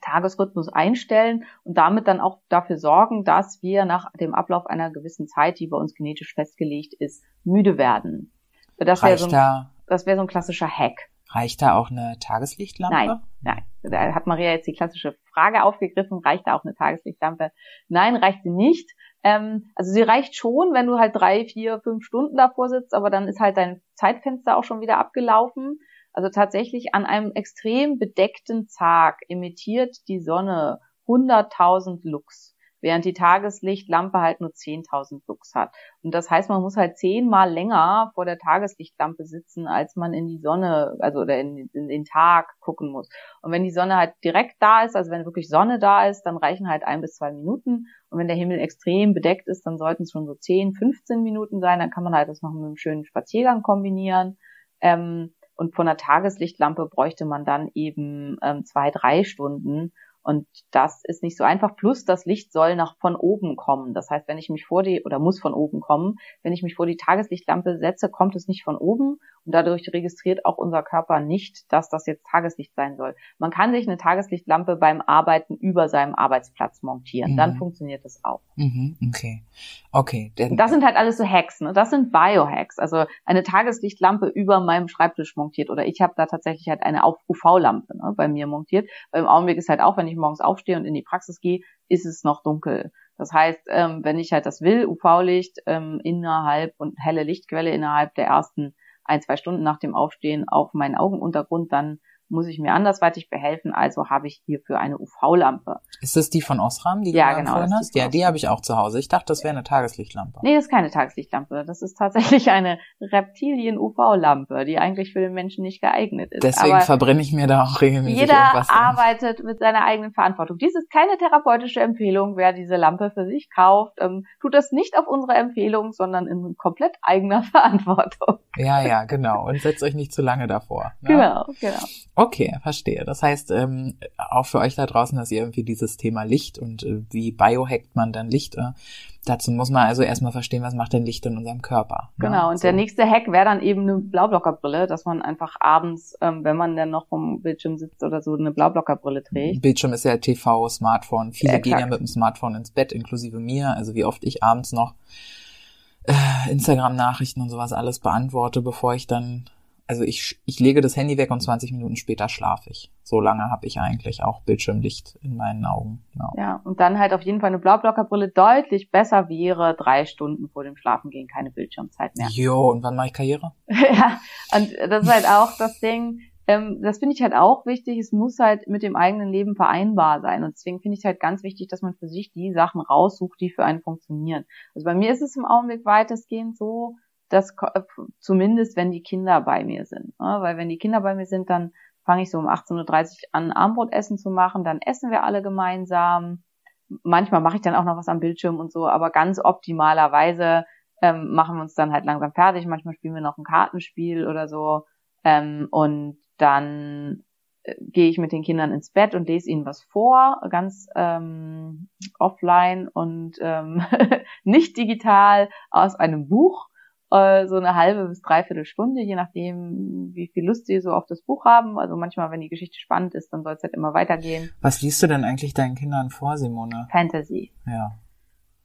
Tagesrhythmus einstellen und damit dann auch dafür sorgen, dass wir nach dem Ablauf einer gewissen Zeit, die bei uns genetisch festgelegt ist, müde werden. Das wäre so, ein, das wär so ein klassischer Hack. Reicht da auch eine Tageslichtlampe? Nein, nein. Da hat Maria jetzt die klassische Frage aufgegriffen, reicht da auch eine Tageslichtlampe? Nein, reicht sie nicht. Ähm, also sie reicht schon, wenn du halt drei, vier, fünf Stunden davor sitzt, aber dann ist halt dein Zeitfenster auch schon wieder abgelaufen. Also tatsächlich an einem extrem bedeckten Tag emittiert die Sonne 100.000 Lux, während die Tageslichtlampe halt nur 10.000 Lux hat. Und das heißt, man muss halt zehnmal länger vor der Tageslichtlampe sitzen, als man in die Sonne, also oder in, in den Tag gucken muss. Und wenn die Sonne halt direkt da ist, also wenn wirklich Sonne da ist, dann reichen halt ein bis zwei Minuten. Und wenn der Himmel extrem bedeckt ist, dann sollten es schon so 10, 15 Minuten sein. Dann kann man halt das noch mit einem schönen Spaziergang kombinieren. Ähm, und von der Tageslichtlampe bräuchte man dann eben ähm, zwei, drei Stunden. Und das ist nicht so einfach. Plus das Licht soll nach von oben kommen. Das heißt, wenn ich mich vor die oder muss von oben kommen, wenn ich mich vor die Tageslichtlampe setze, kommt es nicht von oben und dadurch registriert auch unser Körper nicht, dass das jetzt Tageslicht sein soll. Man kann sich eine Tageslichtlampe beim Arbeiten über seinem Arbeitsplatz montieren. Mhm. Dann funktioniert das auch. Mhm, okay. Okay. das sind halt alles so Hacks. Ne? Das sind Biohacks. Also eine Tageslichtlampe über meinem Schreibtisch montiert oder ich habe da tatsächlich halt eine UV-Lampe ne, bei mir montiert. Weil im Augenblick ist halt auch, wenn ich morgens aufstehe und in die Praxis gehe, ist es noch dunkel. Das heißt, ähm, wenn ich halt das will, UV-Licht ähm, innerhalb und helle Lichtquelle innerhalb der ersten ein, zwei Stunden nach dem Aufstehen auf meinen Augenuntergrund, dann muss ich mir andersweitig behelfen, also habe ich hierfür eine UV-Lampe. Ist das die von Osram, die ja, du genau, empfohlen hast? Ja, die habe ich auch zu Hause. Ich dachte, das wäre eine Tageslichtlampe. Nee, das ist keine Tageslichtlampe. Das ist tatsächlich eine Reptilien-UV-Lampe, die eigentlich für den Menschen nicht geeignet ist. Deswegen Aber verbrenne ich mir da auch regelmäßig jeder irgendwas. drin. arbeitet mit seiner eigenen Verantwortung. Dies ist keine therapeutische Empfehlung, wer diese Lampe für sich kauft. Ähm, tut das nicht auf unsere Empfehlung, sondern in komplett eigener Verantwortung. Ja, ja, genau. Und setzt euch nicht zu lange davor. Ne? Genau, genau. Okay, verstehe. Das heißt, ähm, auch für euch da draußen, dass ihr irgendwie dieses Thema Licht und äh, wie biohackt man dann Licht, äh, dazu muss man also erstmal verstehen, was macht denn Licht in unserem Körper. ne? Genau, und So. der nächste Hack wäre dann eben eine Blaublockerbrille, dass man einfach abends, ähm, wenn man dann noch vom Bildschirm sitzt oder so, eine Blaublockerbrille trägt. Bildschirm ist ja TV, Smartphone. Viele Exakt. gehen ja mit dem Smartphone ins Bett, inklusive mir. Also wie oft ich abends noch äh, Instagram-Nachrichten und sowas alles beantworte, bevor ich dann, also ich, ich lege das Handy weg und 20 Minuten später schlafe ich. So lange habe ich eigentlich auch Bildschirmlicht in meinen Augen. Ja. Ja, und dann halt auf jeden Fall eine Blaublockerbrille deutlich besser wäre, drei Stunden vor dem Schlafengehen keine Bildschirmzeit mehr. Jo, und wann mache ich Karriere? ja, und das ist halt auch das Ding, ähm, das finde ich halt auch wichtig, es muss halt mit dem eigenen Leben vereinbar sein. Und deswegen finde ich halt ganz wichtig, dass man für sich die Sachen raussucht, die für einen funktionieren. Also bei mir ist es im Augenblick weitestgehend so, dass ko- äh, zumindest wenn die Kinder bei mir sind. Ne? Weil wenn die Kinder bei mir sind, dann fange ich so um 18.30 Uhr an, Armbrotessen zu machen, dann essen wir alle gemeinsam. Manchmal mache ich dann auch noch was am Bildschirm und so, aber ganz optimalerweise ähm, machen wir uns dann halt langsam fertig. Manchmal spielen wir noch ein Kartenspiel oder so. Ähm, und dann äh, gehe ich mit den Kindern ins Bett und lese ihnen was vor, ganz ähm, offline und ähm, nicht digital aus einem Buch, äh, so eine halbe bis dreiviertel Stunde, je nachdem, wie viel Lust sie so auf das Buch haben. Also manchmal, wenn die Geschichte spannend ist, dann soll es halt immer weitergehen. Was liest du denn eigentlich deinen Kindern vor, Simone? Fantasy. Ja.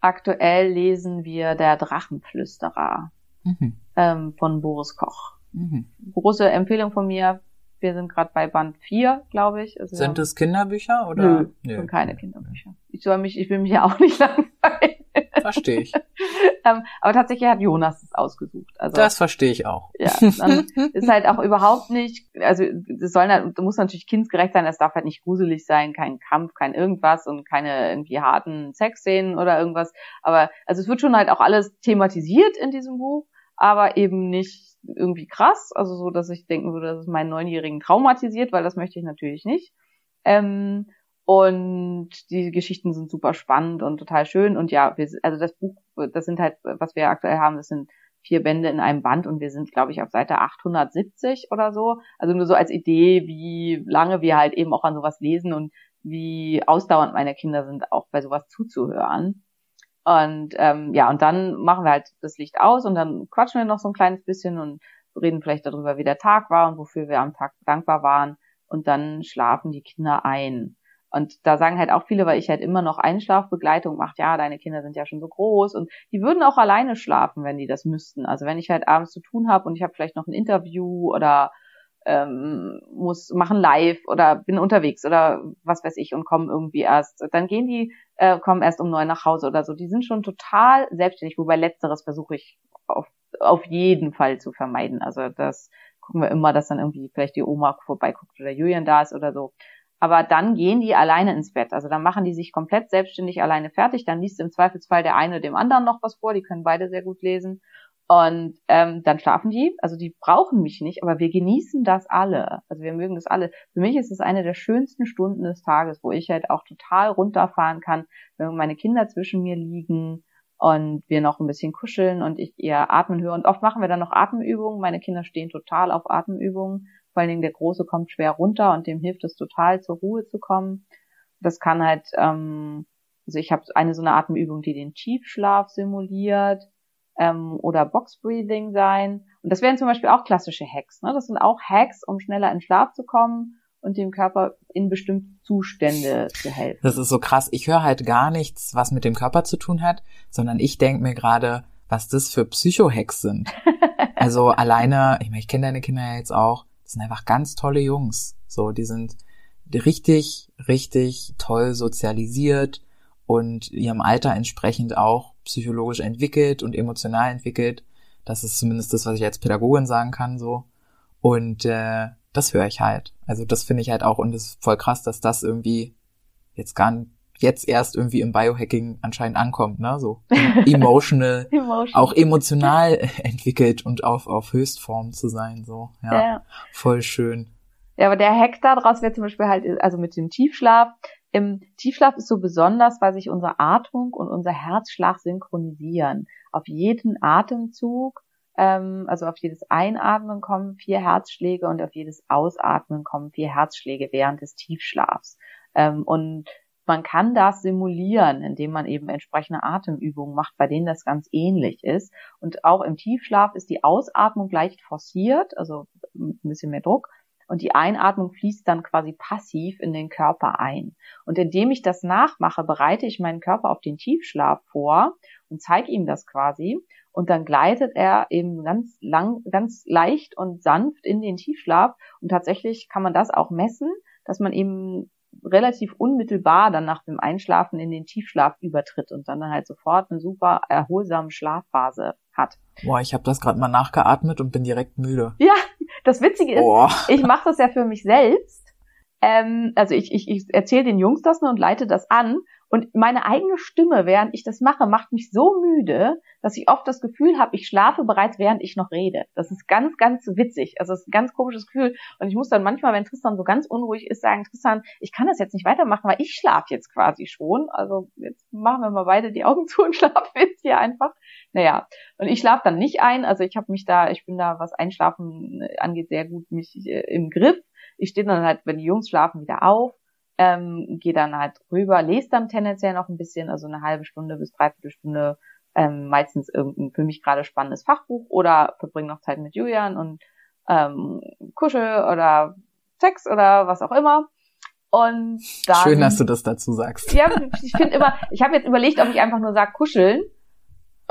Aktuell lesen wir Der Drachenflüsterer Mhm. ähm, von Boris Koch. Mhm. Große Empfehlung von mir. Wir sind gerade bei Band 4, glaube ich. Also Sind es Kinderbücher oder? Nö, sind keine Kinderbücher. Ich soll mich, ich will mich ja auch nicht langweilen. Verstehe ich. ähm, aber tatsächlich hat Jonas es ausgesucht. Also Das verstehe ich auch. ja, dann ist halt auch überhaupt nicht, also das soll halt, muss natürlich kindsgerecht sein, es darf halt nicht gruselig sein, kein Kampf, kein irgendwas und keine irgendwie harten Sexszenen oder irgendwas. Aber also es wird schon halt auch alles thematisiert in diesem Buch, aber eben nicht irgendwie krass, also so, dass ich denken würde, dass es meinen Neunjährigen traumatisiert, weil das möchte ich natürlich nicht. Ähm, und die Geschichten sind super spannend und total schön. Und ja, wir, also das Buch, das sind halt, was wir aktuell haben, das sind vier Bände in einem Band und wir sind, glaube ich, auf Seite 870 oder so. Also nur so als Idee, wie lange wir halt eben auch an sowas lesen und wie ausdauernd meine Kinder sind, auch bei sowas zuzuhören. Und ähm, ja, und dann machen wir halt das Licht aus und dann quatschen wir noch so ein kleines bisschen und reden vielleicht darüber, wie der Tag war und wofür wir am Tag dankbar waren. Und dann schlafen die Kinder ein. Und da sagen halt auch viele, weil ich halt immer noch Einschlafbegleitung mache, ja, deine Kinder sind ja schon so groß und die würden auch alleine schlafen, wenn die das müssten. Also wenn ich halt abends zu tun habe und ich habe vielleicht noch ein Interview oder ähm, muss machen live oder bin unterwegs oder was weiß ich und kommen irgendwie erst, dann gehen die, äh, kommen erst um neun nach Hause oder so. Die sind schon total selbstständig, wobei letzteres versuche ich auf, auf jeden Fall zu vermeiden. Also das gucken wir immer, dass dann irgendwie vielleicht die Oma vorbeiguckt oder Julian da ist oder so. Aber dann gehen die alleine ins Bett. Also dann machen die sich komplett selbstständig alleine fertig. Dann liest im Zweifelsfall der eine dem anderen noch was vor. Die können beide sehr gut lesen. Und ähm, dann schlafen die. Also die brauchen mich nicht, aber wir genießen das alle. Also wir mögen das alle. Für mich ist es eine der schönsten Stunden des Tages, wo ich halt auch total runterfahren kann, wenn meine Kinder zwischen mir liegen und wir noch ein bisschen kuscheln und ich ihr atmen höre. Und oft machen wir dann noch Atemübungen. Meine Kinder stehen total auf Atemübungen. Vor allen Dingen der Große kommt schwer runter und dem hilft es total zur Ruhe zu kommen. Das kann halt, ähm, also ich habe eine so eine Atemübung, die den Tiefschlaf simuliert ähm, oder Box Breathing sein. Und das wären zum Beispiel auch klassische Hacks. Ne? Das sind auch Hacks, um schneller in Schlaf zu kommen und dem Körper in bestimmte Zustände zu helfen. Das ist so krass. Ich höre halt gar nichts, was mit dem Körper zu tun hat, sondern ich denke mir gerade, was das für Psycho-Hacks sind. Also alleine, ich meine, ich kenne deine Kinder ja jetzt auch, das sind einfach ganz tolle Jungs. So, die sind richtig, richtig toll sozialisiert und ihrem Alter entsprechend auch psychologisch entwickelt und emotional entwickelt. Das ist zumindest das, was ich als Pädagogin sagen kann, so. Und äh, das höre ich halt. Also das finde ich halt auch und es ist voll krass, dass das irgendwie jetzt gar nicht, jetzt erst irgendwie im Biohacking anscheinend ankommt, ne? So emotional, Emotion. auch emotional entwickelt und auf auf Höchstform zu sein, so. Ja, ja. voll schön. Ja, aber der Hack daraus wäre zum Beispiel halt, also mit dem Tiefschlaf. Im Tiefschlaf ist so besonders, weil sich unsere Atmung und unser Herzschlag synchronisieren. Auf jeden Atemzug, ähm, also auf jedes Einatmen kommen vier Herzschläge und auf jedes Ausatmen kommen vier Herzschläge während des Tiefschlafs. Ähm, und man kann das simulieren, indem man eben entsprechende Atemübungen macht, bei denen das ganz ähnlich ist. Und auch im Tiefschlaf ist die Ausatmung leicht forciert, also ein bisschen mehr Druck und die Einatmung fließt dann quasi passiv in den Körper ein. Und indem ich das nachmache, bereite ich meinen Körper auf den Tiefschlaf vor und zeige ihm das quasi. Und dann gleitet er eben ganz lang, ganz leicht und sanft in den Tiefschlaf. Und tatsächlich kann man das auch messen, dass man eben relativ unmittelbar dann nach dem Einschlafen in den Tiefschlaf übertritt und dann halt sofort eine super erholsame Schlafphase hat. Boah, ich habe das gerade mal nachgeatmet und bin direkt müde. Ja, das Witzige ist, Boah. ich mache das ja für mich selbst. Ähm, also ich, ich, ich erzähle den Jungs das nur und leite das an. Und meine eigene Stimme, während ich das mache, macht mich so müde, dass ich oft das Gefühl habe, ich schlafe bereits, während ich noch rede. Das ist ganz, ganz witzig. Also es ist ein ganz komisches Gefühl. Und ich muss dann manchmal, wenn Tristan so ganz unruhig ist, sagen, Tristan, ich kann das jetzt nicht weitermachen, weil ich schlafe jetzt quasi schon. Also jetzt machen wir mal beide die Augen zu und schlafen jetzt hier einfach. Naja, und ich schlafe dann nicht ein. Also ich habe mich da, ich bin da, was Einschlafen angeht, sehr gut mich äh, im Griff. Ich stehe dann halt, wenn die Jungs schlafen, wieder auf, ähm, gehe dann halt rüber, lese dann tendenziell noch ein bisschen, also eine halbe Stunde bis dreiviertel Stunde, ähm, meistens irgendein für mich gerade spannendes Fachbuch oder verbringe noch Zeit mit Julian und ähm, kuschel oder Sex oder was auch immer. Und dann, Schön, dass du das dazu sagst. ja, ich finde immer, ich habe jetzt überlegt, ob ich einfach nur sage kuscheln.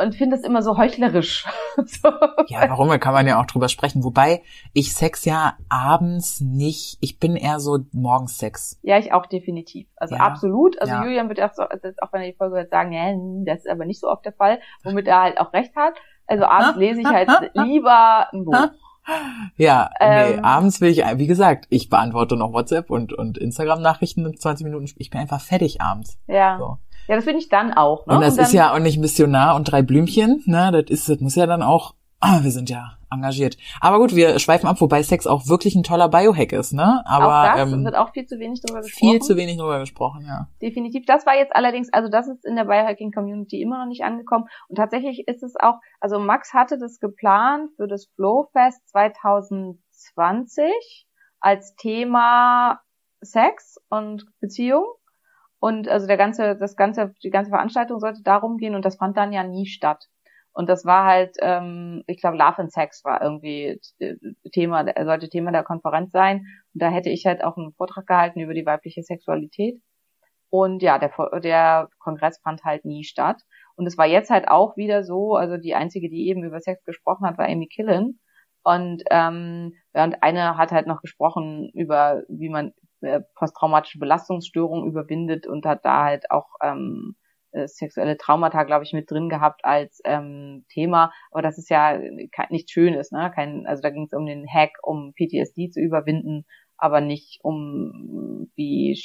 Und finde es immer so heuchlerisch. so. Ja, warum? Da kann man ja auch drüber sprechen. Wobei ich Sex ja abends nicht, ich bin eher so morgens Sex. Ja, ich auch definitiv. Also Ja. absolut. Also Ja. Julian wird auch, so, also auch wenn er die Folge hört, sagen, ja, das ist aber nicht so oft der Fall, womit er halt auch recht hat. Also abends lese ich halt lieber ein Buch. Ja, nee, Ähm. abends will ich, wie gesagt, ich beantworte noch WhatsApp und, und Instagram-Nachrichten in 20 Minuten. Ich bin einfach fertig abends. Ja. So. Ja, das finde ich dann auch. Ne? Und das dann, ist ja auch nicht Missionar und drei Blümchen, ne? Das ist, das muss ja dann auch, ah, wir sind ja engagiert. Aber gut, wir schweifen ab, wobei Sex auch wirklich ein toller Biohack ist, ne? Aber auch das ähm, wird auch viel zu wenig drüber gesprochen. viel zu wenig drüber gesprochen, ja. Definitiv. Das war jetzt allerdings, also das ist in der Biohacking-Community immer noch nicht angekommen. Und tatsächlich ist es auch, also Max hatte das geplant für das Flowfest 2020 als Thema Sex und Beziehung. Und also der ganze, das ganze, die ganze Veranstaltung sollte darum gehen und das fand dann ja nie statt. Und das war halt, ähm, ich glaube, Love and Sex war irgendwie äh, Thema, sollte Thema der Konferenz sein. Und da hätte ich halt auch einen Vortrag gehalten über die weibliche Sexualität. Und ja, der, der Kongress fand halt nie statt. Und es war jetzt halt auch wieder so, also die einzige, die eben über Sex gesprochen hat, war Amy Killen. Und ähm, ja, und eine hat halt noch gesprochen über, wie man posttraumatische Belastungsstörungen überwindet und hat da halt auch ähm, äh, sexuelle Traumata, glaube ich, mit drin gehabt als ähm, Thema. Aber das ist ja nichts Schönes, ne? Kein, also da ging es um den Hack, um PTSD zu überwinden, aber nicht um wie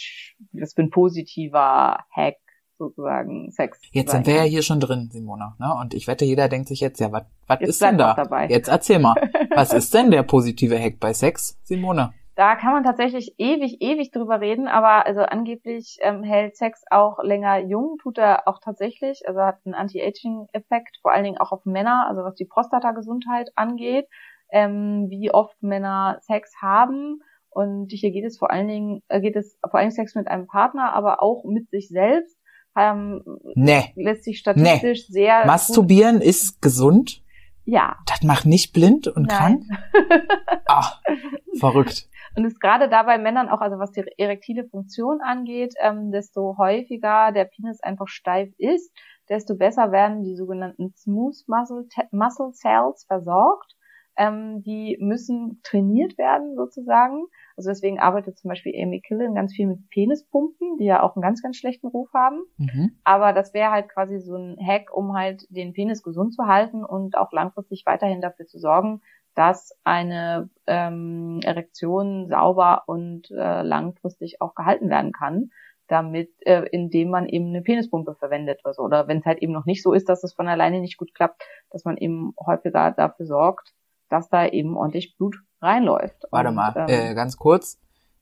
was für ein positiver Hack sozusagen Sex. Jetzt sind wir ja hier schon drin, Simona, ne? Und ich wette, jeder denkt sich jetzt, ja, was ist denn da? dabei. Jetzt erzähl mal. was ist denn der positive Hack bei Sex, Simona? Da kann man tatsächlich ewig, ewig drüber reden, aber also angeblich ähm, hält Sex auch länger jung, tut er auch tatsächlich, also hat einen Anti-Aging-Effekt, vor allen Dingen auch auf Männer, also was die Prostata-Gesundheit angeht, ähm, wie oft Männer Sex haben. Und hier geht es vor allen Dingen, äh, geht es vor allen Dingen Sex mit einem Partner, aber auch mit sich selbst. Ähm, Nee. lässt sich statistisch sehr gut, Masturbieren ist gesund. ja Das macht nicht blind und Nein. krank. Ach, verrückt. Und ist gerade da bei Männern auch, also was die erektile Funktion angeht, ähm, desto häufiger der Penis einfach steif ist, desto besser werden die sogenannten Smooth Muscle, Muscle Cells versorgt. Ähm, die müssen trainiert werden sozusagen. Also deswegen arbeitet zum Beispiel Amy Killen ganz viel mit Penispumpen, die ja auch einen ganz, ganz schlechten Ruf haben. Mhm. Aber das wäre halt quasi so ein Hack, um halt den Penis gesund zu halten und auch langfristig weiterhin dafür zu sorgen, dass eine ähm, Erektion sauber und äh, langfristig auch gehalten werden kann, damit, äh, indem man eben eine Penispumpe verwendet oder so. Oder wenn es halt eben noch nicht so ist, dass es von alleine nicht gut klappt, dass man eben häufiger dafür sorgt, dass da eben ordentlich Blut reinläuft. Warte Und, mal, ähm, äh, ganz kurz.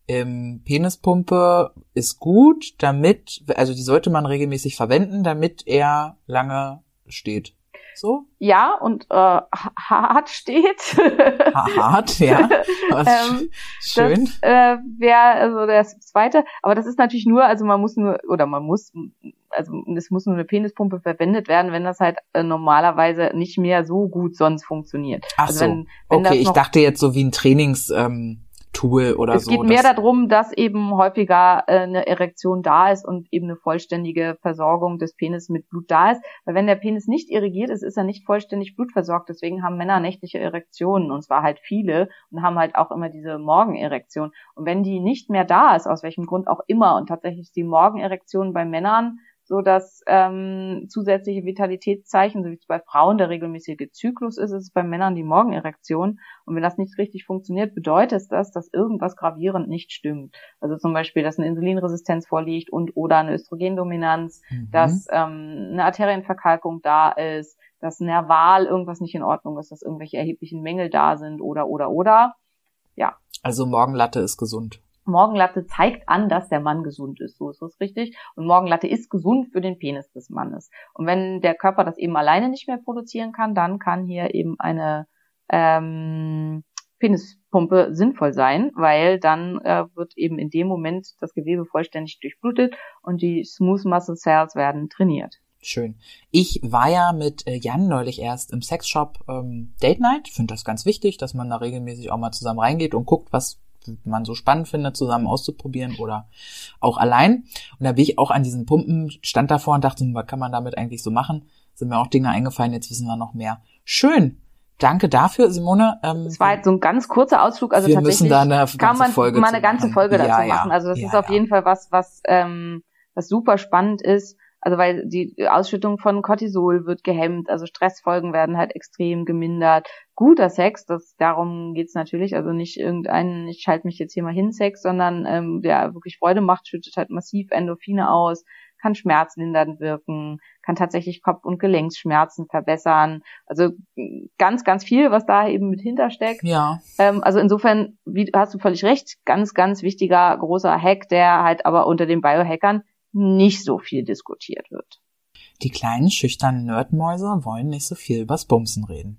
Ähm, Penispumpe ist gut, damit, also die sollte man regelmäßig verwenden, damit er lange steht. So? ja, und äh, ha- hart steht. Ha- Hart, ja. Aber Ähm, schön. Das äh, wäre also das zweite. Aber das ist natürlich nur, also man muss nur, oder man muss, also es muss nur eine Penispumpe verwendet werden, wenn das halt äh, normalerweise nicht mehr so gut sonst funktioniert. Ach also so. wenn, okay, ich dachte jetzt so wie ein Trainings, ähm, Tool oder es so. geht mehr darum, dass eben häufiger äh, eine Erektion da ist und eben eine vollständige Versorgung des Penis mit Blut da ist. Weil wenn der Penis nicht irrigiert ist, ist er nicht vollständig blutversorgt. Deswegen haben Männer nächtliche Erektionen und zwar halt viele und haben halt auch immer diese Morgenerektion. Und wenn die nicht mehr da ist, aus welchem Grund auch immer, und tatsächlich ist die Morgenerektion bei Männern so dass ähm, zusätzliche Vitalitätszeichen, so wie es bei Frauen der regelmäßige Zyklus ist, ist es bei Männern die Morgenerektion. Und wenn das nicht richtig funktioniert, bedeutet das, dass irgendwas gravierend nicht stimmt. Also zum Beispiel, dass eine Insulinresistenz vorliegt und oder eine Östrogendominanz, Mhm. dass ähm, eine Arterienverkalkung da ist, dass nerval irgendwas nicht in Ordnung ist, dass irgendwelche erheblichen Mängel da sind oder oder oder. Also Morgenlatte ist gesund. Morgenlatte zeigt an, dass der Mann gesund ist. So ist es richtig. Und Morgenlatte ist gesund für den Penis des Mannes. Und wenn der Körper das eben alleine nicht mehr produzieren kann, dann kann hier eben eine ähm, Penispumpe sinnvoll sein, weil dann äh, wird eben in dem Moment das Gewebe vollständig durchblutet und die Smooth Muscle Cells werden trainiert. Schön. Ich war ja mit äh, Jan neulich erst im Sexshop ähm, Date Night. Finde das ganz wichtig, dass man da regelmäßig auch mal zusammen reingeht und guckt, was man so spannend findet, zusammen auszuprobieren oder auch allein. Und da bin ich auch an diesen Pumpen, stand davor und dachte, was kann man damit eigentlich so machen? sind mir auch Dinge eingefallen, jetzt wissen wir noch mehr. Schön. Danke dafür, Simone. Ähm, Es war jetzt so ein ganz kurzer Ausflug, also wir tatsächlich müssen da eine ganze kann man Folge mal eine ganze. Folge dazu Ja, ja. machen. Also das Ja, ist auf ja. jeden Fall was, was, ähm, was super spannend ist. Also weil die Ausschüttung von Cortisol wird gehemmt, also Stressfolgen werden halt extrem gemindert. Guter Sex, das darum geht's natürlich, also nicht irgendein, ich schalte mich jetzt hier mal hin Sex, sondern ähm, der wirklich Freude macht, schüttet halt massiv Endorphine aus, kann schmerzlindernd wirken, kann tatsächlich Kopf- und Gelenksschmerzen verbessern. Also ganz, ganz viel, was da eben mit hintersteckt. Ja, Ähm, also insofern, wie hast du völlig recht, ganz, ganz wichtiger großer Hack, der halt aber unter den Biohackern nicht so viel diskutiert wird. die kleinen schüchternen Nerdmäuse wollen nicht so viel übers Bumsen reden.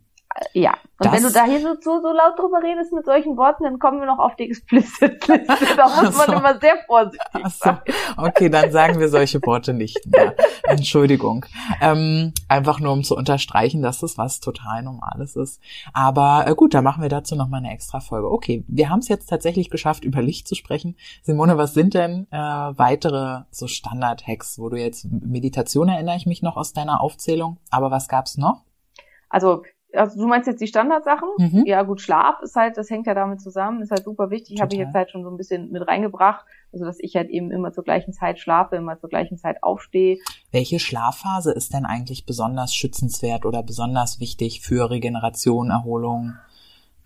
Ja. Und Das- wenn du da hier so, so, so laut drüber redest mit solchen Worten, dann kommen wir noch auf die Explicit-Liste. Da muss so. man immer sehr vorsichtig Ach so, sein. okay, dann sagen wir solche Worte nicht mehr. Entschuldigung. Ähm, einfach nur um zu unterstreichen, dass das was total Normales ist. Aber äh, gut, da machen wir dazu nochmal eine extra Folge. Okay, wir haben es jetzt tatsächlich geschafft, über Licht zu sprechen. Simone, was sind denn äh, weitere so Standard-Hacks, wo du jetzt Meditation erinnere ich mich noch aus deiner Aufzählung, aber was gab's noch? Also, also du meinst jetzt die Standardsachen? Mhm. Ja, gut, Schlaf ist halt, das hängt ja damit zusammen, ist halt super wichtig, habe ich jetzt halt schon so ein bisschen mit reingebracht. Also, dass ich halt eben immer zur gleichen Zeit schlafe, immer zur gleichen Zeit aufstehe. Welche Schlafphase ist denn eigentlich besonders schützenswert oder besonders wichtig für Regeneration, Erholung,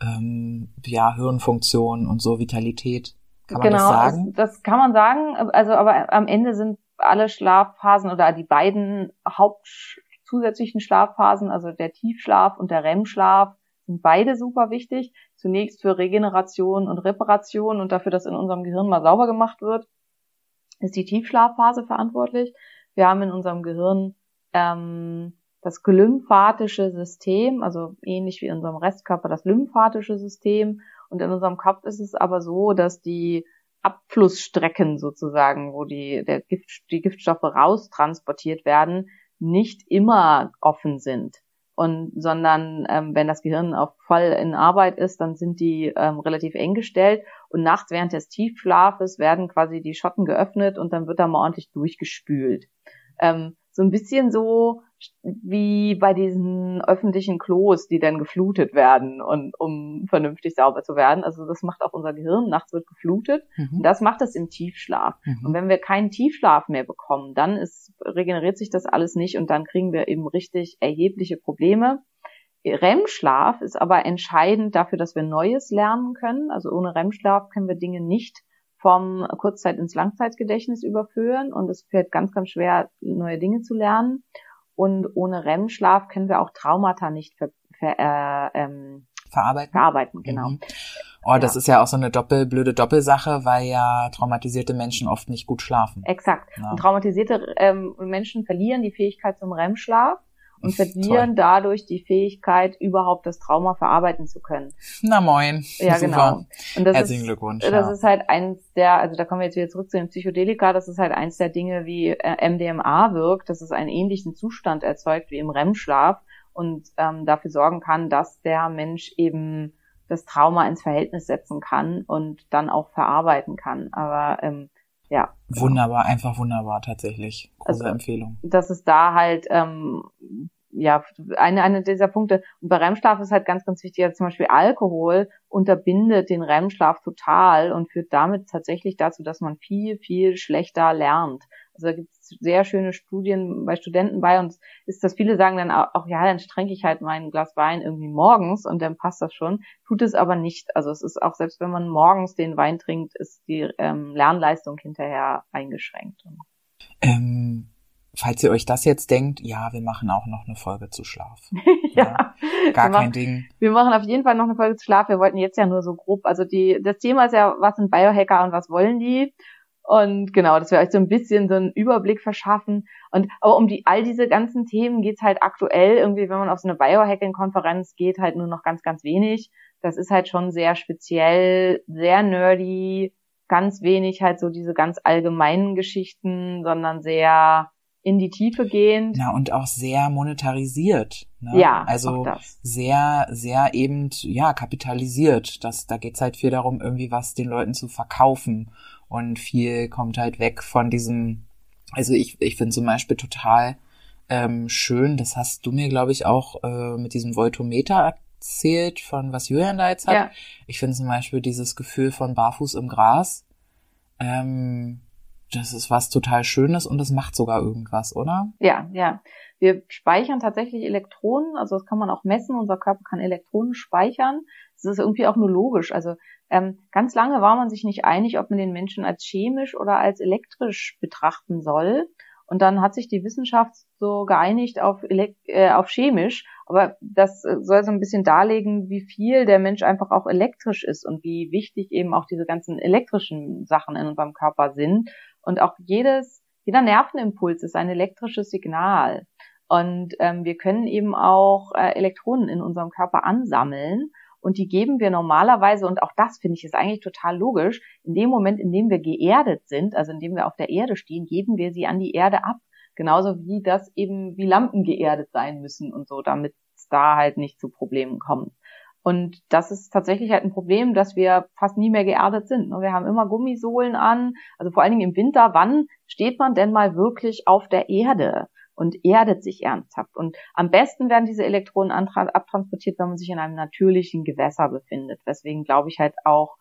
ähm, ja, Hirnfunktion und so Vitalität? Kann man das sagen? Das, das kann man sagen. Also, aber am Ende sind alle Schlafphasen oder die beiden Haupt zusätzlichen Schlafphasen, also der Tiefschlaf und der REM-Schlaf, sind beide super wichtig. Zunächst für Regeneration und Reparation und dafür, dass in unserem Gehirn mal sauber gemacht wird, ist die Tiefschlafphase verantwortlich. Wir haben in unserem Gehirn ähm, das glymphatische System, also ähnlich wie in unserem Restkörper das lymphatische System. Und in unserem Kopf ist es aber so, dass die Abflussstrecken sozusagen, wo die, der Gift, die Giftstoffe raustransportiert werden, nicht immer offen sind. Und, sondern ähm, wenn das Gehirn auch voll in Arbeit ist, dann sind die ähm, relativ eng gestellt und nachts während des Tiefschlafes werden quasi die Schotten geöffnet und dann wird da mal ordentlich durchgespült. Ähm, so ein bisschen so wie bei diesen öffentlichen Klos, die dann geflutet werden und um vernünftig sauber zu werden. Also das macht auch unser Gehirn. Nachts wird geflutet. Und Mhm. das macht es im Tiefschlaf. Und Mhm. wenn wir keinen Tiefschlaf mehr bekommen, dann ist, regeneriert sich das alles nicht und dann kriegen wir eben richtig erhebliche Probleme. REM-Schlaf ist aber entscheidend dafür, dass wir Neues lernen können. Also ohne REM-Schlaf können wir Dinge nicht vom Kurzzeit ins Langzeitgedächtnis überführen und es fällt ganz, ganz schwer, neue Dinge zu lernen. Und ohne REM-Schlaf können wir auch Traumata nicht ver, ver, äh, ähm, Verarbeiten? verarbeiten. Genau. Mhm. Oh, das Ja. ist ja auch so eine doppel, blöde Doppelsache, weil ja traumatisierte Menschen oft nicht gut schlafen. Exakt. Ja. Und traumatisierte ähm, Menschen verlieren die Fähigkeit zum REM-Schlaf und Toll. verlieren dadurch die Fähigkeit, überhaupt das Trauma verarbeiten zu können. Na moin. Ja, Super. genau. Und das Herzlichen ist, Glückwunsch. Das ja. ist halt eins der, also da kommen wir jetzt wieder zurück zu den Psychedelika, das ist halt eins der Dinge, wie äh, MDMA wirkt, dass es einen ähnlichen Zustand erzeugt wie im REM-Schlaf und ähm, dafür sorgen kann, dass der Mensch eben das Trauma ins Verhältnis setzen kann und dann auch verarbeiten kann. Aber ähm, ja. Wunderbar, einfach wunderbar tatsächlich. Große Also- Empfehlung. dass es da halt ähm, ja eine eine dieser Punkte und bei REM-Schlaf ist halt ganz ganz wichtig, also zum Beispiel Alkohol unterbindet den REM-Schlaf total und führt damit tatsächlich dazu, dass man viel viel schlechter lernt. Also da gibt es sehr schöne Studien bei Studenten bei und ist, dass viele sagen dann auch, ja, dann trinke ich halt mein Glas Wein irgendwie morgens und dann passt das schon. Tut es aber nicht. Also es ist auch, selbst wenn man morgens den Wein trinkt, ist die ähm, Lernleistung hinterher eingeschränkt. Ähm, falls ihr euch das jetzt denkt, ja, wir machen auch noch eine Folge zu Schlaf. ja. Gar Wir kein machen- Ding. Wir machen auf jeden Fall noch eine Folge zu Schlaf. Wir wollten jetzt ja nur so grob, also die, das Thema ist ja, was sind Biohacker und was wollen die? Und genau, dass wir euch so ein bisschen so einen Überblick verschaffen. Und aber um die all diese ganzen Themen geht's halt aktuell irgendwie, wenn man auf so eine Biohacking-Konferenz geht, halt nur noch ganz, ganz wenig. Das ist halt schon sehr speziell, sehr nerdy, ganz wenig halt so diese ganz allgemeinen Geschichten, sondern sehr in die Tiefe gehend. Na, und auch sehr monetarisiert. Ne? Ja, also sehr, sehr eben, ja, kapitalisiert. Das, da geht's halt viel darum, irgendwie was den Leuten zu verkaufen. Und viel kommt halt weg von diesem, also ich, ich finde zum Beispiel total ähm, schön, das hast du mir, glaube ich, auch äh, mit diesem Voltometer erzählt, von was Julian da jetzt hat. Ja. Ich finde zum Beispiel dieses Gefühl von Barfuß im Gras, ähm, das ist was total Schönes und das macht sogar irgendwas, oder? Ja, ja. Wir speichern tatsächlich Elektronen, also das kann man auch messen. Unser Körper kann Elektronen speichern. Das ist irgendwie auch nur logisch. Also ähm, ganz lange war man sich nicht einig, ob man den Menschen als chemisch oder als elektrisch betrachten soll. Und dann hat sich die Wissenschaft so geeinigt auf, elek äh, auf chemisch. Aber das äh, soll so ein bisschen darlegen, wie viel der Mensch einfach auch elektrisch ist und wie wichtig eben auch diese ganzen elektrischen Sachen in unserem Körper sind. Und auch jedes, jeder Nervenimpuls ist ein elektrisches Signal. Und ähm, wir können eben auch äh, Elektronen in unserem Körper ansammeln. Und die geben wir normalerweise, und auch das finde ich ist eigentlich total logisch, in dem Moment, in dem wir geerdet sind, also in dem wir auf der Erde stehen, geben wir sie an die Erde ab. Genauso wie das eben wie Lampen geerdet sein müssen und so, damit es da halt nicht zu Problemen kommt. Und das ist tatsächlich halt ein Problem, dass wir fast nie mehr geerdet sind. Wir haben immer Gummisohlen an, also vor allen Dingen im Winter. Wann steht man denn mal wirklich auf der Erde? Und erdet sich ernsthaft. Und am besten werden diese Elektronen abtransportiert, wenn man sich in einem natürlichen Gewässer befindet. Deswegen glaube ich halt auch,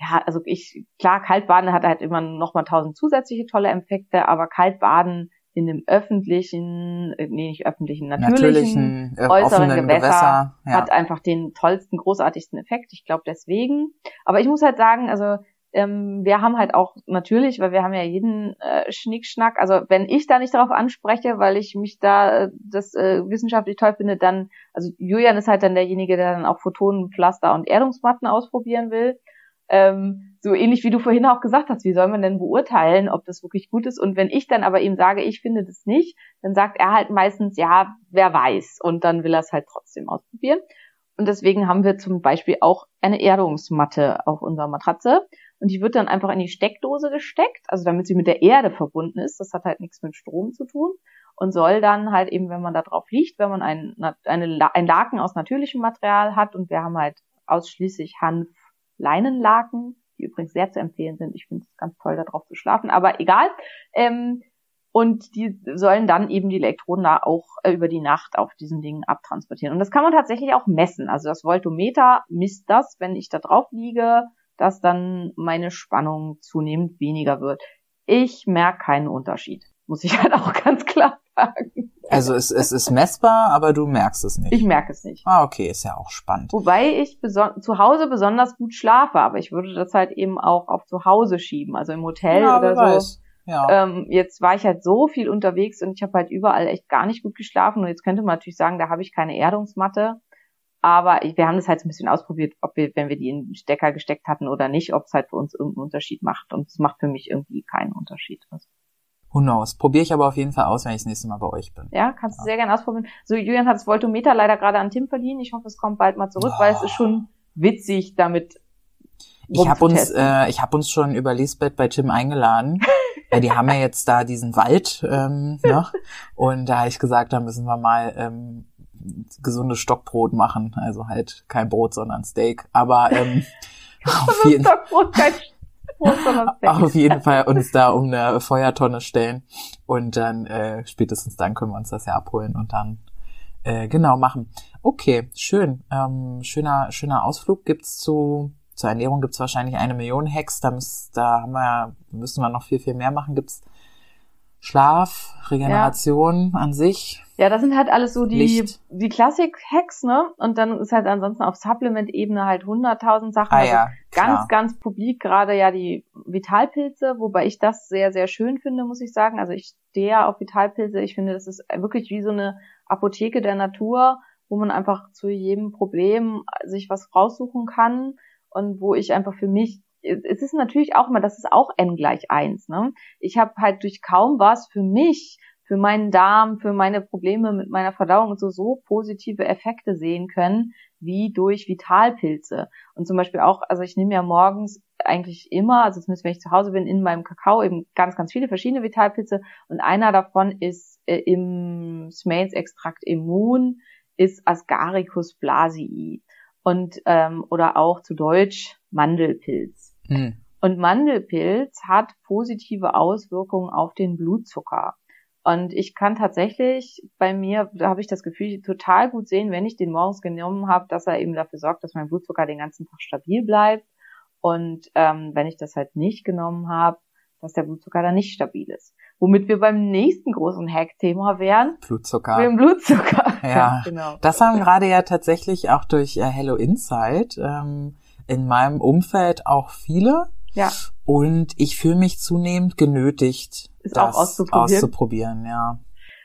ja, also ich, klar, Kaltbaden hat halt immer nochmal tausend zusätzliche tolle Effekte, aber Kaltbaden in dem öffentlichen, äh, nee, nicht öffentlichen, natürlichen, Natürlichen, äh, äußeren Gewässer, Gewässer, ja. hat einfach den tollsten, großartigsten Effekt. Ich glaube deswegen. Aber ich muss halt sagen, also ähm, wir haben halt auch natürlich, weil wir haben ja jeden äh, Schnickschnack, also wenn ich da nicht darauf anspreche, weil ich mich da äh, das äh, wissenschaftlich toll finde, dann, also Julian ist halt dann derjenige, der dann auch Photonen, Pflaster und Erdungsmatten ausprobieren will. Ähm, so ähnlich wie du vorhin auch gesagt hast, wie soll man denn beurteilen, ob das wirklich gut ist? Und wenn ich dann aber ihm sage, ich finde das nicht, dann sagt er halt meistens, ja, wer weiß. Und dann will er es halt trotzdem ausprobieren. Und deswegen haben wir zum Beispiel auch eine Erdungsmatte auf unserer Matratze und die wird dann einfach in die Steckdose gesteckt, also damit sie mit der Erde verbunden ist. Das hat halt nichts mit Strom zu tun und soll dann halt eben, wenn man da drauf liegt, wenn man ein, eine, ein Laken aus natürlichem Material hat und wir haben halt ausschließlich Hanf-Leinenlaken, die übrigens sehr zu empfehlen sind. Ich finde es ganz toll, da drauf zu schlafen, aber egal. Ähm, und die sollen dann eben die Elektroden da auch äh, über die Nacht auf diesen Dingen abtransportieren. Und das kann man tatsächlich auch messen. Also das Voltometer misst das, wenn ich da drauf liege, dass dann meine Spannung zunehmend weniger wird. Ich merke keinen Unterschied, muss ich halt auch ganz klar sagen. Also es, es ist messbar, aber du merkst es nicht. Ich merke es nicht. ah, okay, ist ja auch spannend. Wobei ich zu Hause besonders gut schlafe, aber ich würde das halt eben auch auf zu Hause schieben, also im Hotel ja, oder so. weiß. Ja. Ähm, jetzt war ich halt so viel unterwegs und ich habe halt überall echt gar nicht gut geschlafen. Und jetzt könnte man natürlich sagen, da habe ich keine Erdungsmatte. Aber wir haben das halt so ein bisschen ausprobiert, ob wir, wenn wir die in den Stecker gesteckt hatten oder nicht, ob es halt für uns irgendeinen Unterschied macht. Und es macht für mich irgendwie keinen Unterschied. Also, Who knows? Probiere ich aber auf jeden Fall aus, wenn ich das nächste Mal bei euch bin. ja, kannst du sehr gerne ausprobieren. So, Julian hat das Voltometer leider gerade an Tim verliehen. Ich hoffe, es kommt bald mal zurück, weil es ist schon witzig, damit Ich habe uns, äh, ich hab uns schon über Lisbeth bei Tim eingeladen. ja, die haben ja jetzt da diesen Wald, ähm, ne? Und da habe ich gesagt, da müssen wir mal ähm, gesundes Stockbrot machen. Also halt kein Brot, sondern Steak. Aber ähm, auf, jeden, Stockbrot, kein Brot, sondern Steak. auf jeden Fall uns da um eine Feuertonne stellen. Und dann äh, spätestens dann können wir uns das ja abholen und dann äh, genau machen. Okay, schön. Ähm, schöner, schöner Ausflug gibt's zu zur Ernährung gibt's wahrscheinlich eine Million Hacks. Da, müß, da haben wir, müssen wir noch viel, viel mehr machen. Gibt's Schlaf, Regeneration an sich. Ja, das sind halt alles so die, Licht. die Klassik-Hacks, ne? Und dann ist halt ansonsten auf Supplement-Ebene halt 100.000 Sachen. Ah also ja, ganz, ganz publik gerade ja die Vitalpilze, wobei ich das sehr, sehr schön finde, muss ich sagen. Also ich stehe ja auf Vitalpilze. Ich finde, das ist wirklich wie so eine Apotheke der Natur, wo man einfach zu jedem Problem sich was raussuchen kann und wo ich einfach für mich es ist natürlich auch immer, das ist auch n gleich eins. Ne? Ich habe halt durch kaum was für mich, für meinen Darm, für meine Probleme mit meiner Verdauung und so so positive Effekte sehen können wie durch Vitalpilze. Und zum Beispiel auch, also ich nehme ja morgens eigentlich immer, also zumindest wenn ich zu Hause bin, in meinem Kakao eben ganz, ganz viele verschiedene Vitalpilze und einer davon ist äh, im Smains-Extrakt Immun, ist Ascaricus blasii und ähm, oder auch zu Deutsch Mandelpilz. Hm. Und Mandelpilz hat positive Auswirkungen auf den Blutzucker. Und ich kann tatsächlich bei mir, da habe ich das Gefühl, total gut sehen, wenn ich den morgens genommen habe, dass er eben dafür sorgt, dass mein Blutzucker den ganzen Tag stabil bleibt. Und ähm, wenn ich das halt nicht genommen habe, dass der Blutzucker dann nicht stabil ist. Womit wir beim nächsten großen Hack-Thema wären, Blutzucker. mit dem Blutzucker. Ja, genau. Das haben gerade ja tatsächlich auch durch äh, Hello Insight ähm, in meinem Umfeld auch viele. Ja, Und ich fühle mich zunehmend genötigt, Ist auch das auszuprobieren. auszuprobieren, ja.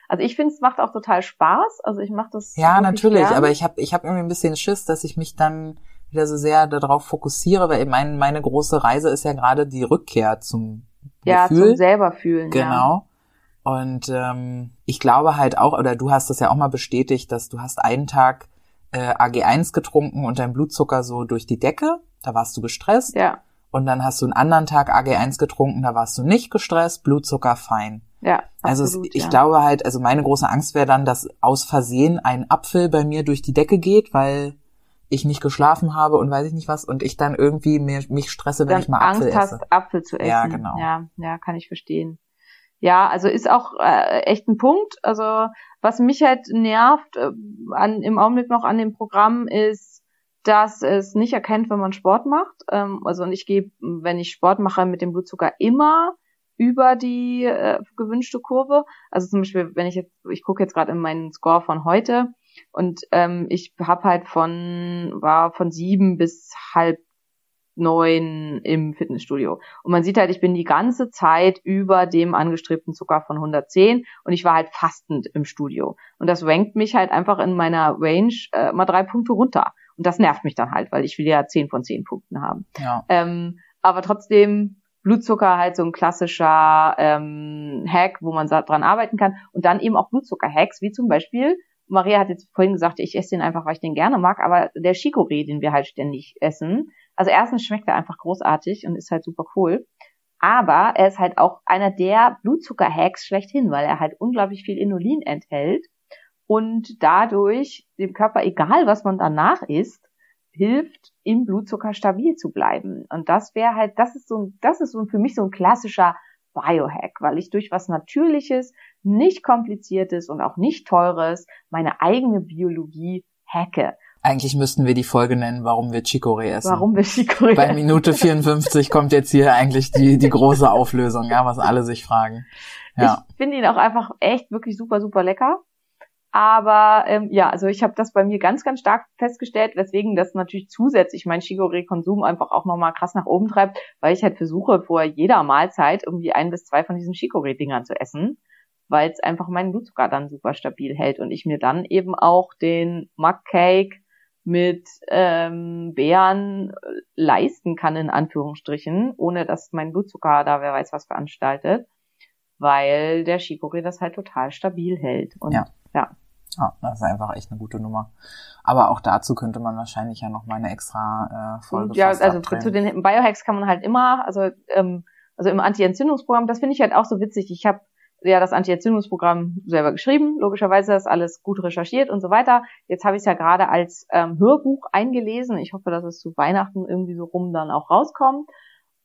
also ich finde, es macht auch total Spaß. Also ich mache das. Ja, natürlich, gern. aber ich habe ich hab irgendwie ein bisschen Schiss, dass ich mich dann wieder so sehr darauf fokussiere, weil mein, meine große Reise ist ja gerade die Rückkehr zum ja, Gefühl. zum selber fühlen. Ja. Genau. Und ähm, ich glaube halt auch, oder du hast das ja auch mal bestätigt, dass du hast einen Tag äh, AG1 getrunken und dein Blutzucker so durch die Decke, da warst du gestresst. Ja, Und dann hast du einen anderen Tag AG1 getrunken, da warst du nicht gestresst, Blutzucker fein. ja. Also es, absolut, ich ja. glaube halt, also meine große Angst wäre dann, dass aus Versehen ein Apfel bei mir durch die Decke geht, weil ich nicht geschlafen habe und weiß ich nicht was und ich dann irgendwie mir, mich stresse, wenn ich mal Angst Apfel hast, esse. Apfel zu essen. Ja, genau. Ja, ja, kann ich verstehen. Ja, also ist auch äh, echt ein Punkt. Also was mich halt nervt äh, an, im Augenblick noch an dem Programm ist, dass es nicht erkennt, wenn man Sport macht. Ähm, also und ich gehe, wenn ich Sport mache, mit dem Blutzucker immer über die äh, gewünschte Kurve. Also zum Beispiel, wenn ich jetzt, ich gucke jetzt gerade in meinen Score von heute und ähm, ich habe halt von war von sieben bis halb neun im Fitnessstudio. Und man sieht halt, ich bin die ganze Zeit über dem angestrebten Zucker von 110 und ich war halt fastend im Studio. Und das rankt mich halt einfach in meiner Range äh, mal drei Punkte runter. Und das nervt mich dann halt, weil ich will ja 10 von 10 Punkten haben. Ja. Ähm, aber trotzdem Blutzucker halt so ein klassischer ähm, Hack, wo man dran arbeiten kann. Und dann eben auch Blutzucker-Hacks, wie zum Beispiel, Maria hat jetzt vorhin gesagt, ich esse den einfach, weil ich den gerne mag, aber der Chicorée, den wir halt ständig essen, also erstens schmeckt er einfach großartig und ist halt super cool. Aber er ist halt auch einer der Blutzucker-Hacks schlechthin, weil er halt unglaublich viel Inulin enthält und dadurch dem Körper, egal was man danach isst, hilft, im Blutzucker stabil zu bleiben. Und das wäre halt, das ist so, das ist so für mich so ein klassischer Biohack, weil ich durch was Natürliches, nicht kompliziertes und auch nicht teures meine eigene Biologie hacke. Eigentlich müssten wir die Folge nennen, warum wir Chicorée essen. Warum will Chicorée? Bei Minute 54 kommt jetzt hier eigentlich die, die große Auflösung, ja, was alle sich fragen. Ja. Ich finde ihn auch einfach echt wirklich super, super lecker. Aber ähm, ja, also ich habe das bei mir ganz, ganz stark festgestellt, weswegen das natürlich zusätzlich mein Chicorée-Konsum einfach auch nochmal krass nach oben treibt, weil ich halt versuche, vor jeder Mahlzeit irgendwie ein bis zwei von diesen Chicorée-Dingern zu essen, weil es einfach meinen Blutzucker dann super stabil hält und ich mir dann eben auch den Mug Cake mit ähm, Beeren äh, leisten kann, in Anführungsstrichen, ohne dass mein Blutzucker da wer weiß was veranstaltet weil der Chicorée das halt total stabil hält. Und Ja. ja. Ja, das ist einfach echt eine gute Nummer. Aber auch dazu könnte man wahrscheinlich ja noch mal eine extra äh, Folge ja, also abdrehen. zu den Biohacks kann man halt immer, also ähm, also im Anti-Entzündungsprogramm, das finde ich halt auch so witzig. Ich habe ja das Anti-Entzündungsprogramm selber geschrieben, logischerweise ist alles gut recherchiert und so weiter. Jetzt habe ich es ja gerade als ähm, Hörbuch eingelesen. Ich hoffe, dass es zu Weihnachten irgendwie so rum dann auch rauskommt.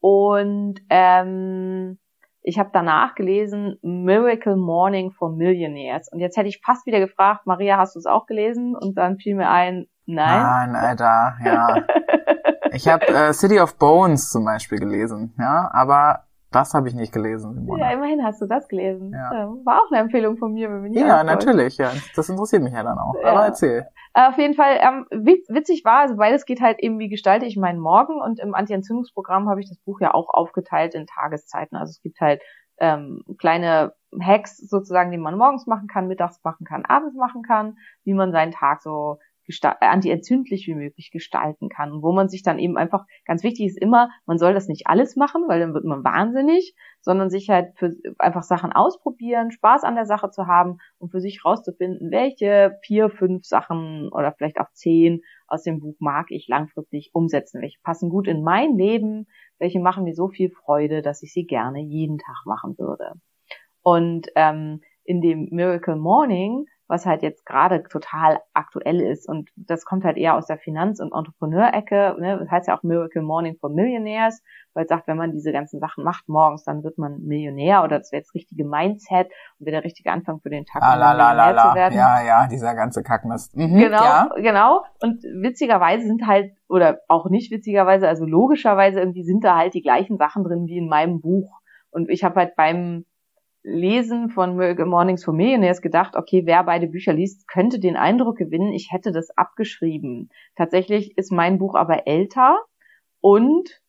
Und ähm, ich habe danach gelesen Miracle Morning for Millionaires. Und jetzt hätte ich fast wieder gefragt, Maria, hast du es auch gelesen? Und dann fiel mir ein, nein. Nein, Alter, ja. ich habe äh, City of Bones zum Beispiel gelesen, ja, aber das habe ich nicht gelesen, Simone. Ja, immerhin hast du das gelesen. Ja. Ja, War auch eine Empfehlung von mir, wenn wir nicht Ja, natürlich, ja. Das interessiert mich ja dann auch. Ja. Aber erzähl. Äh, Auf jeden Fall, ähm, witz, witzig war, also beides geht halt eben, wie gestalte ich meinen Morgen und im Anti-Entzündungsprogramm habe ich das Buch ja auch aufgeteilt in Tageszeiten. Also es gibt halt ähm, kleine Hacks sozusagen, die man morgens machen kann, mittags machen kann, abends machen kann, wie man seinen Tag so anti-entzündlich wie möglich gestalten kann. Und wo man sich dann eben einfach, ganz wichtig ist immer, man soll das nicht alles machen, weil dann wird man wahnsinnig, sondern sich halt für einfach Sachen ausprobieren, Spaß an der Sache zu haben und für sich rauszufinden, welche vier, fünf Sachen oder vielleicht auch zehn aus dem Buch mag ich langfristig umsetzen, welche passen gut in mein Leben, welche machen mir so viel Freude, dass ich sie gerne jeden Tag machen würde. Und ähm, in dem Miracle Morning was halt jetzt gerade total aktuell ist. Und das kommt halt eher aus der Finanz- und Entrepreneurecke. Ne? Das heißt ja auch Miracle Morning for Millionaires, weil es sagt, wenn man diese ganzen Sachen macht morgens, dann wird man Millionär oder das wäre das richtige Mindset und wäre der richtige Anfang für den Tag, um Ah, la, la, la, Millionär zu werden. Ja, ja, dieser ganze Kackmist. Mhm, Genau, Ja. genau. Und witzigerweise sind halt, oder auch nicht witzigerweise, also logischerweise irgendwie sind da halt die gleichen Sachen drin wie in meinem Buch. Und ich habe halt beim Lesen von Mornings for Millionaires gedacht, okay, wer beide Bücher liest, könnte den Eindruck gewinnen, ich hätte das abgeschrieben. Tatsächlich ist mein Buch aber älter und,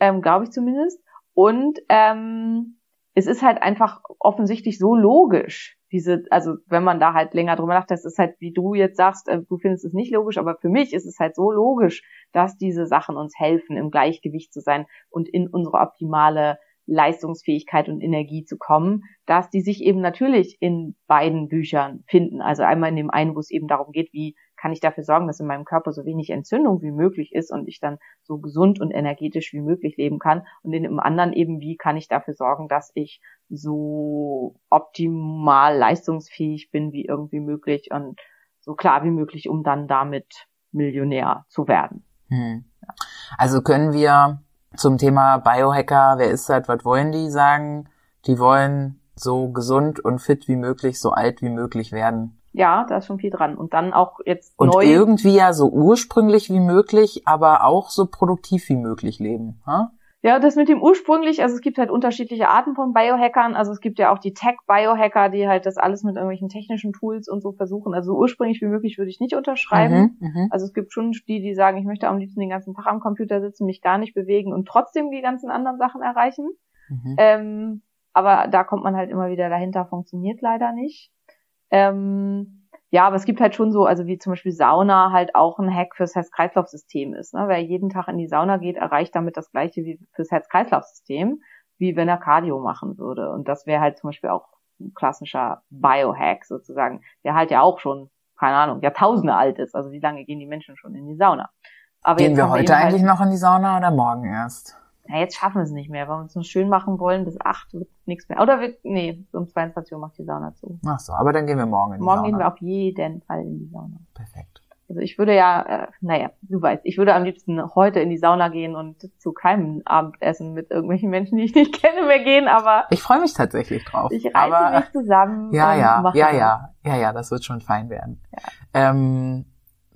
ähm, glaube ich zumindest, und ähm, es ist halt einfach offensichtlich so logisch, diese, also wenn man da halt länger drüber nachdenkt, das ist halt, wie du jetzt sagst, äh, du findest es nicht logisch, aber für mich ist es halt so logisch, dass diese Sachen uns helfen, im Gleichgewicht zu sein und in unsere optimale Leistungsfähigkeit und Energie zu kommen, dass die sich eben natürlich in beiden Büchern finden. Also einmal in dem einen, wo es eben darum geht, wie kann ich dafür sorgen, dass in meinem Körper so wenig Entzündung wie möglich ist und ich dann so gesund und energetisch wie möglich leben kann. Und in dem anderen eben, wie kann ich dafür sorgen, dass ich so optimal leistungsfähig bin wie irgendwie möglich und so klar wie möglich, um dann damit Millionär zu werden. Hm. Also können wir zum Thema Biohacker, wer ist das, was wollen die sagen? Die wollen so gesund und fit wie möglich, so alt wie möglich werden. Ja, da ist schon viel dran. Und dann auch jetzt Und neu. irgendwie ja so ursprünglich wie möglich, aber auch so produktiv wie möglich leben. Ha? Ja, das mit dem ursprünglich, also es gibt halt unterschiedliche Arten von Biohackern. Also es gibt ja auch die Tech-Biohacker, die halt das alles mit irgendwelchen technischen Tools und so versuchen. Also so ursprünglich wie möglich würde ich nicht unterschreiben. Mhm, mhm. Also es gibt schon die, die sagen, ich möchte am liebsten den ganzen Tag am Computer sitzen, mich gar nicht bewegen und trotzdem die ganzen anderen Sachen erreichen. Mhm. Ähm, aber da kommt man halt immer wieder dahinter, funktioniert leider nicht. Ähm, ja, aber es gibt halt schon so, also wie zum Beispiel Sauna halt auch ein Hack fürs Herz-Kreislauf-System ist. Ne? Wer jeden Tag in die Sauna geht, erreicht damit das gleiche wie fürs Herz-Kreislauf-System, wie wenn er Cardio machen würde. Und das wäre halt zum Beispiel auch ein klassischer Biohack sozusagen, der halt ja auch schon, keine Ahnung, Jahrtausende alt ist. Also wie lange gehen die Menschen schon in die Sauna? Aber Gehen wir heute halt- eigentlich noch in die Sauna oder morgen erst? Na, jetzt schaffen wir es nicht mehr. Wenn wir uns nur schön machen wollen, bis acht wird nichts mehr. Oder wir, nee, um 22 Uhr macht die Sauna zu. Ach so, aber dann gehen wir morgen in die Morgen Sauna. gehen wir auf jeden Fall in die Sauna. Perfekt. Also ich würde ja, äh, naja, du weißt, ich würde am liebsten heute in die Sauna gehen und zu keinem Abendessen mit irgendwelchen Menschen, die ich nicht kenne, mehr gehen, aber Ich freue mich tatsächlich drauf. ich reiße aber mich zusammen Ja, ja, ja, ja, ja, ja, das wird schon fein werden. Ähm,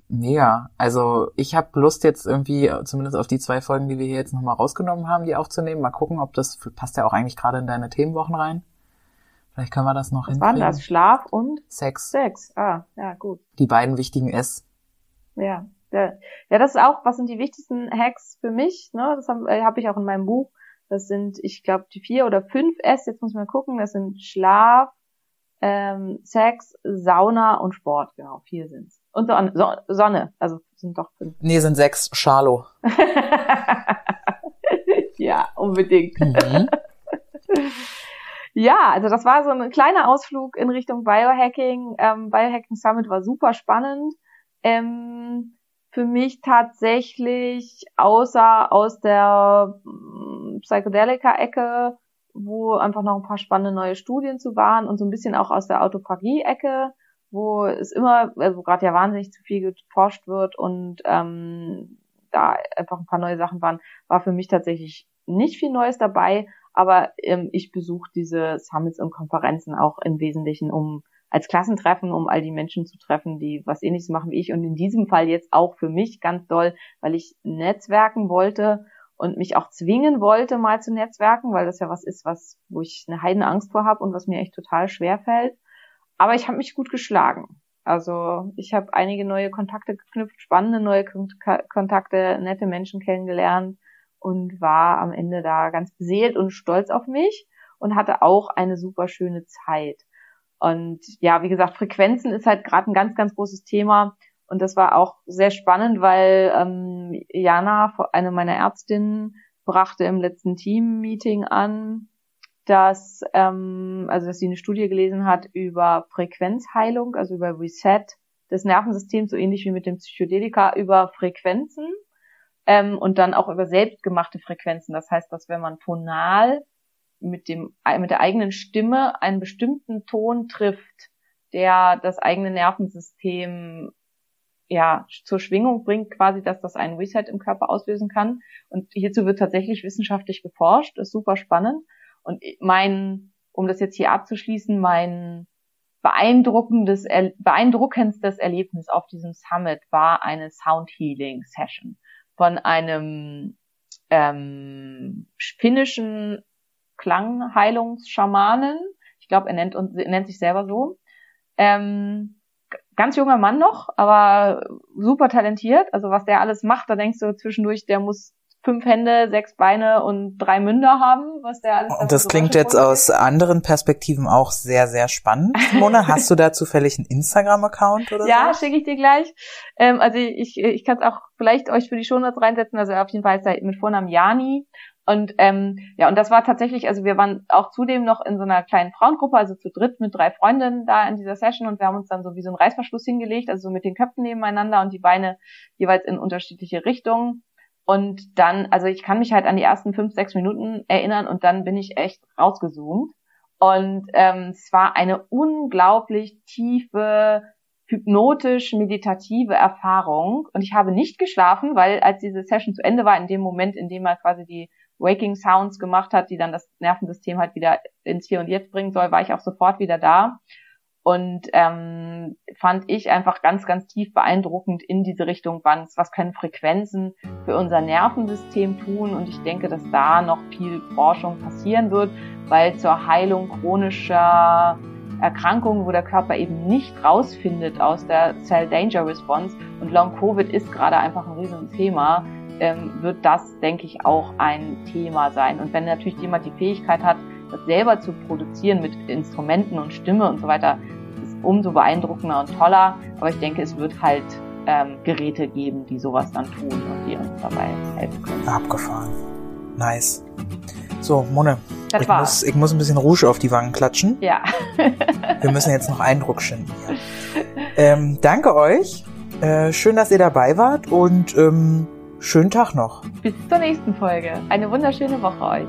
mega. Also ich habe Lust jetzt irgendwie, äh, zumindest auf die zwei Folgen, die wir hier jetzt nochmal rausgenommen haben, die aufzunehmen. Mal gucken, ob das passt ja auch eigentlich gerade in deine Themenwochen rein. Vielleicht können wir das noch Was war denn hinkriegen. das? Schlaf und Sex, Sex. Ah, ja, gut. die beiden wichtigen S. Ja. Ja, ja das ist auch, was sind die wichtigsten Hacks für mich? Ne? Das habe äh, hab ich auch in meinem Buch. Das sind, ich glaube, die vier oder fünf S, jetzt muss man gucken, das sind Schlaf, ähm, Sex, Sauna und Sport, genau, vier sind's. Und Sonne, so Sonne also sind doch fünf. Nee, sind sechs. Charlo. ja, unbedingt. Mhm. Ja, also das war so ein kleiner Ausflug in Richtung Biohacking. Ähm, Biohacking Summit war super spannend. Ähm, für mich tatsächlich, außer aus der mm, Psychedelika-Ecke, wo einfach noch ein paar spannende neue Studien zu waren und so ein bisschen auch aus der Autophagie-Ecke, wo es immer, also gerade ja wahnsinnig zu viel geforscht wird und ähm, da einfach ein paar neue Sachen waren, war für mich tatsächlich nicht viel Neues dabei, aber ähm, ich besuche diese Summits und Konferenzen auch im Wesentlichen, um als Klassentreffen, um all die Menschen zu treffen, die was ähnliches machen wie ich und in diesem Fall jetzt auch für mich ganz doll, weil ich netzwerken wollte und mich auch zwingen wollte, mal zu netzwerken, weil das ja was ist, was wo ich eine heidene Angst vor habe und was mir echt total schwer fällt. Aber ich habe mich gut geschlagen. Also ich habe einige neue Kontakte geknüpft, spannende neue Kon Kontakte, nette Menschen kennengelernt und war am Ende da ganz beseelt und stolz auf mich und hatte auch eine super schöne Zeit. Und ja, wie gesagt, Frequenzen ist halt gerade ein ganz, ganz großes Thema. Und das war auch sehr spannend, weil ähm, Jana, eine meiner Ärztinnen, brachte im letzten Team-Meeting an, dass, ähm, also dass sie eine Studie gelesen hat über Frequenzheilung, also über Reset des Nervensystems, so ähnlich wie mit dem Psychedelika, über Frequenzen ähm, und dann auch über selbstgemachte Frequenzen. Das heißt, dass wenn man tonal mit dem mit der eigenen Stimme einen bestimmten Ton trifft, der das eigene Nervensystem ja zur Schwingung bringt, quasi, dass das einen Reset im Körper auslösen kann. Und hierzu wird tatsächlich wissenschaftlich geforscht, ist super spannend. Und mein, um das jetzt hier abzuschließen, mein beeindruckendes, beeindruckendstes Erlebnis auf diesem Summit war eine Sound Healing Session von einem ähm, finnischen Klangheilungsschamanen. Ich glaube, er nennt, uns, er nennt sich selber so. Ähm, ganz junger Mann noch, aber super talentiert. Also was der alles macht, da denkst du zwischendurch, der muss fünf Hände, sechs Beine und drei Münder haben, was der alles. Und das klingt jetzt aus anderen Perspektiven auch sehr, sehr spannend. Mona, hast du da zufällig einen Instagram-Account oder Ja, so? schicke ich dir gleich. Ähm, also ich, ich kann es auch vielleicht euch für die Shownotes reinsetzen. Also auf jeden Fall ist er mit Vornamen Jani und ähm, ja, und das war tatsächlich, also wir waren auch zudem noch in so einer kleinen Frauengruppe, also zu dritt mit drei Freundinnen da in dieser Session und wir haben uns dann so wie so einen Reißverschluss hingelegt, also so mit den Köpfen nebeneinander und die Beine jeweils in unterschiedliche Richtungen. Und dann, also ich kann mich halt an die ersten fünf, sechs Minuten erinnern und dann bin ich echt rausgezoomt. Und ähm, es war eine unglaublich tiefe, hypnotisch meditative Erfahrung. Und ich habe nicht geschlafen, weil als diese Session zu Ende war, in dem Moment, in dem man quasi die Waking Sounds gemacht hat, die dann das Nervensystem halt wieder ins Hier und Jetzt bringen soll, war ich auch sofort wieder da und ähm, fand ich einfach ganz, ganz tief beeindruckend in diese Richtung, was, was können Frequenzen für unser Nervensystem tun und ich denke, dass da noch viel Forschung passieren wird, weil zur Heilung chronischer Erkrankungen, wo der Körper eben nicht rausfindet aus der Cell Danger Response und Long Covid ist gerade einfach ein riesen Thema, ähm, wird das, denke ich, auch ein Thema sein. Und wenn natürlich jemand die Fähigkeit hat, das selber zu produzieren mit Instrumenten und Stimme und so weiter, umso beeindruckender und toller. Aber ich denke, es wird halt ähm, Geräte geben, die sowas dann tun und die uns dabei helfen können. Abgefahren. Nice. So, Mone, ich muss, ich muss ein bisschen Rouge auf die Wangen klatschen. Ja. Wir müssen jetzt noch Eindruck schinden. Ähm, danke euch. Äh, schön, dass ihr dabei wart und ähm, schönen Tag noch. Bis zur nächsten Folge. Eine wunderschöne Woche euch.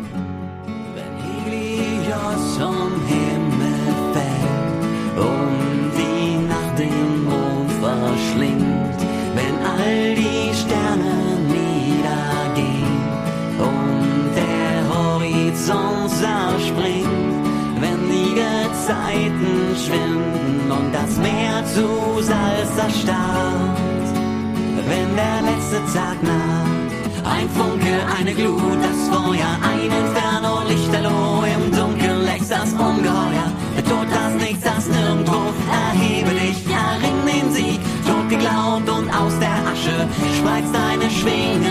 All die Sterne niedergehen und der Horizont zerspringt, wenn die Gezeiten schwinden und das Meer zu Salz erstarrt, wenn der letzte Tag naht. Ein Funke, eine Glut, das Feuer, ein Inferno, venha.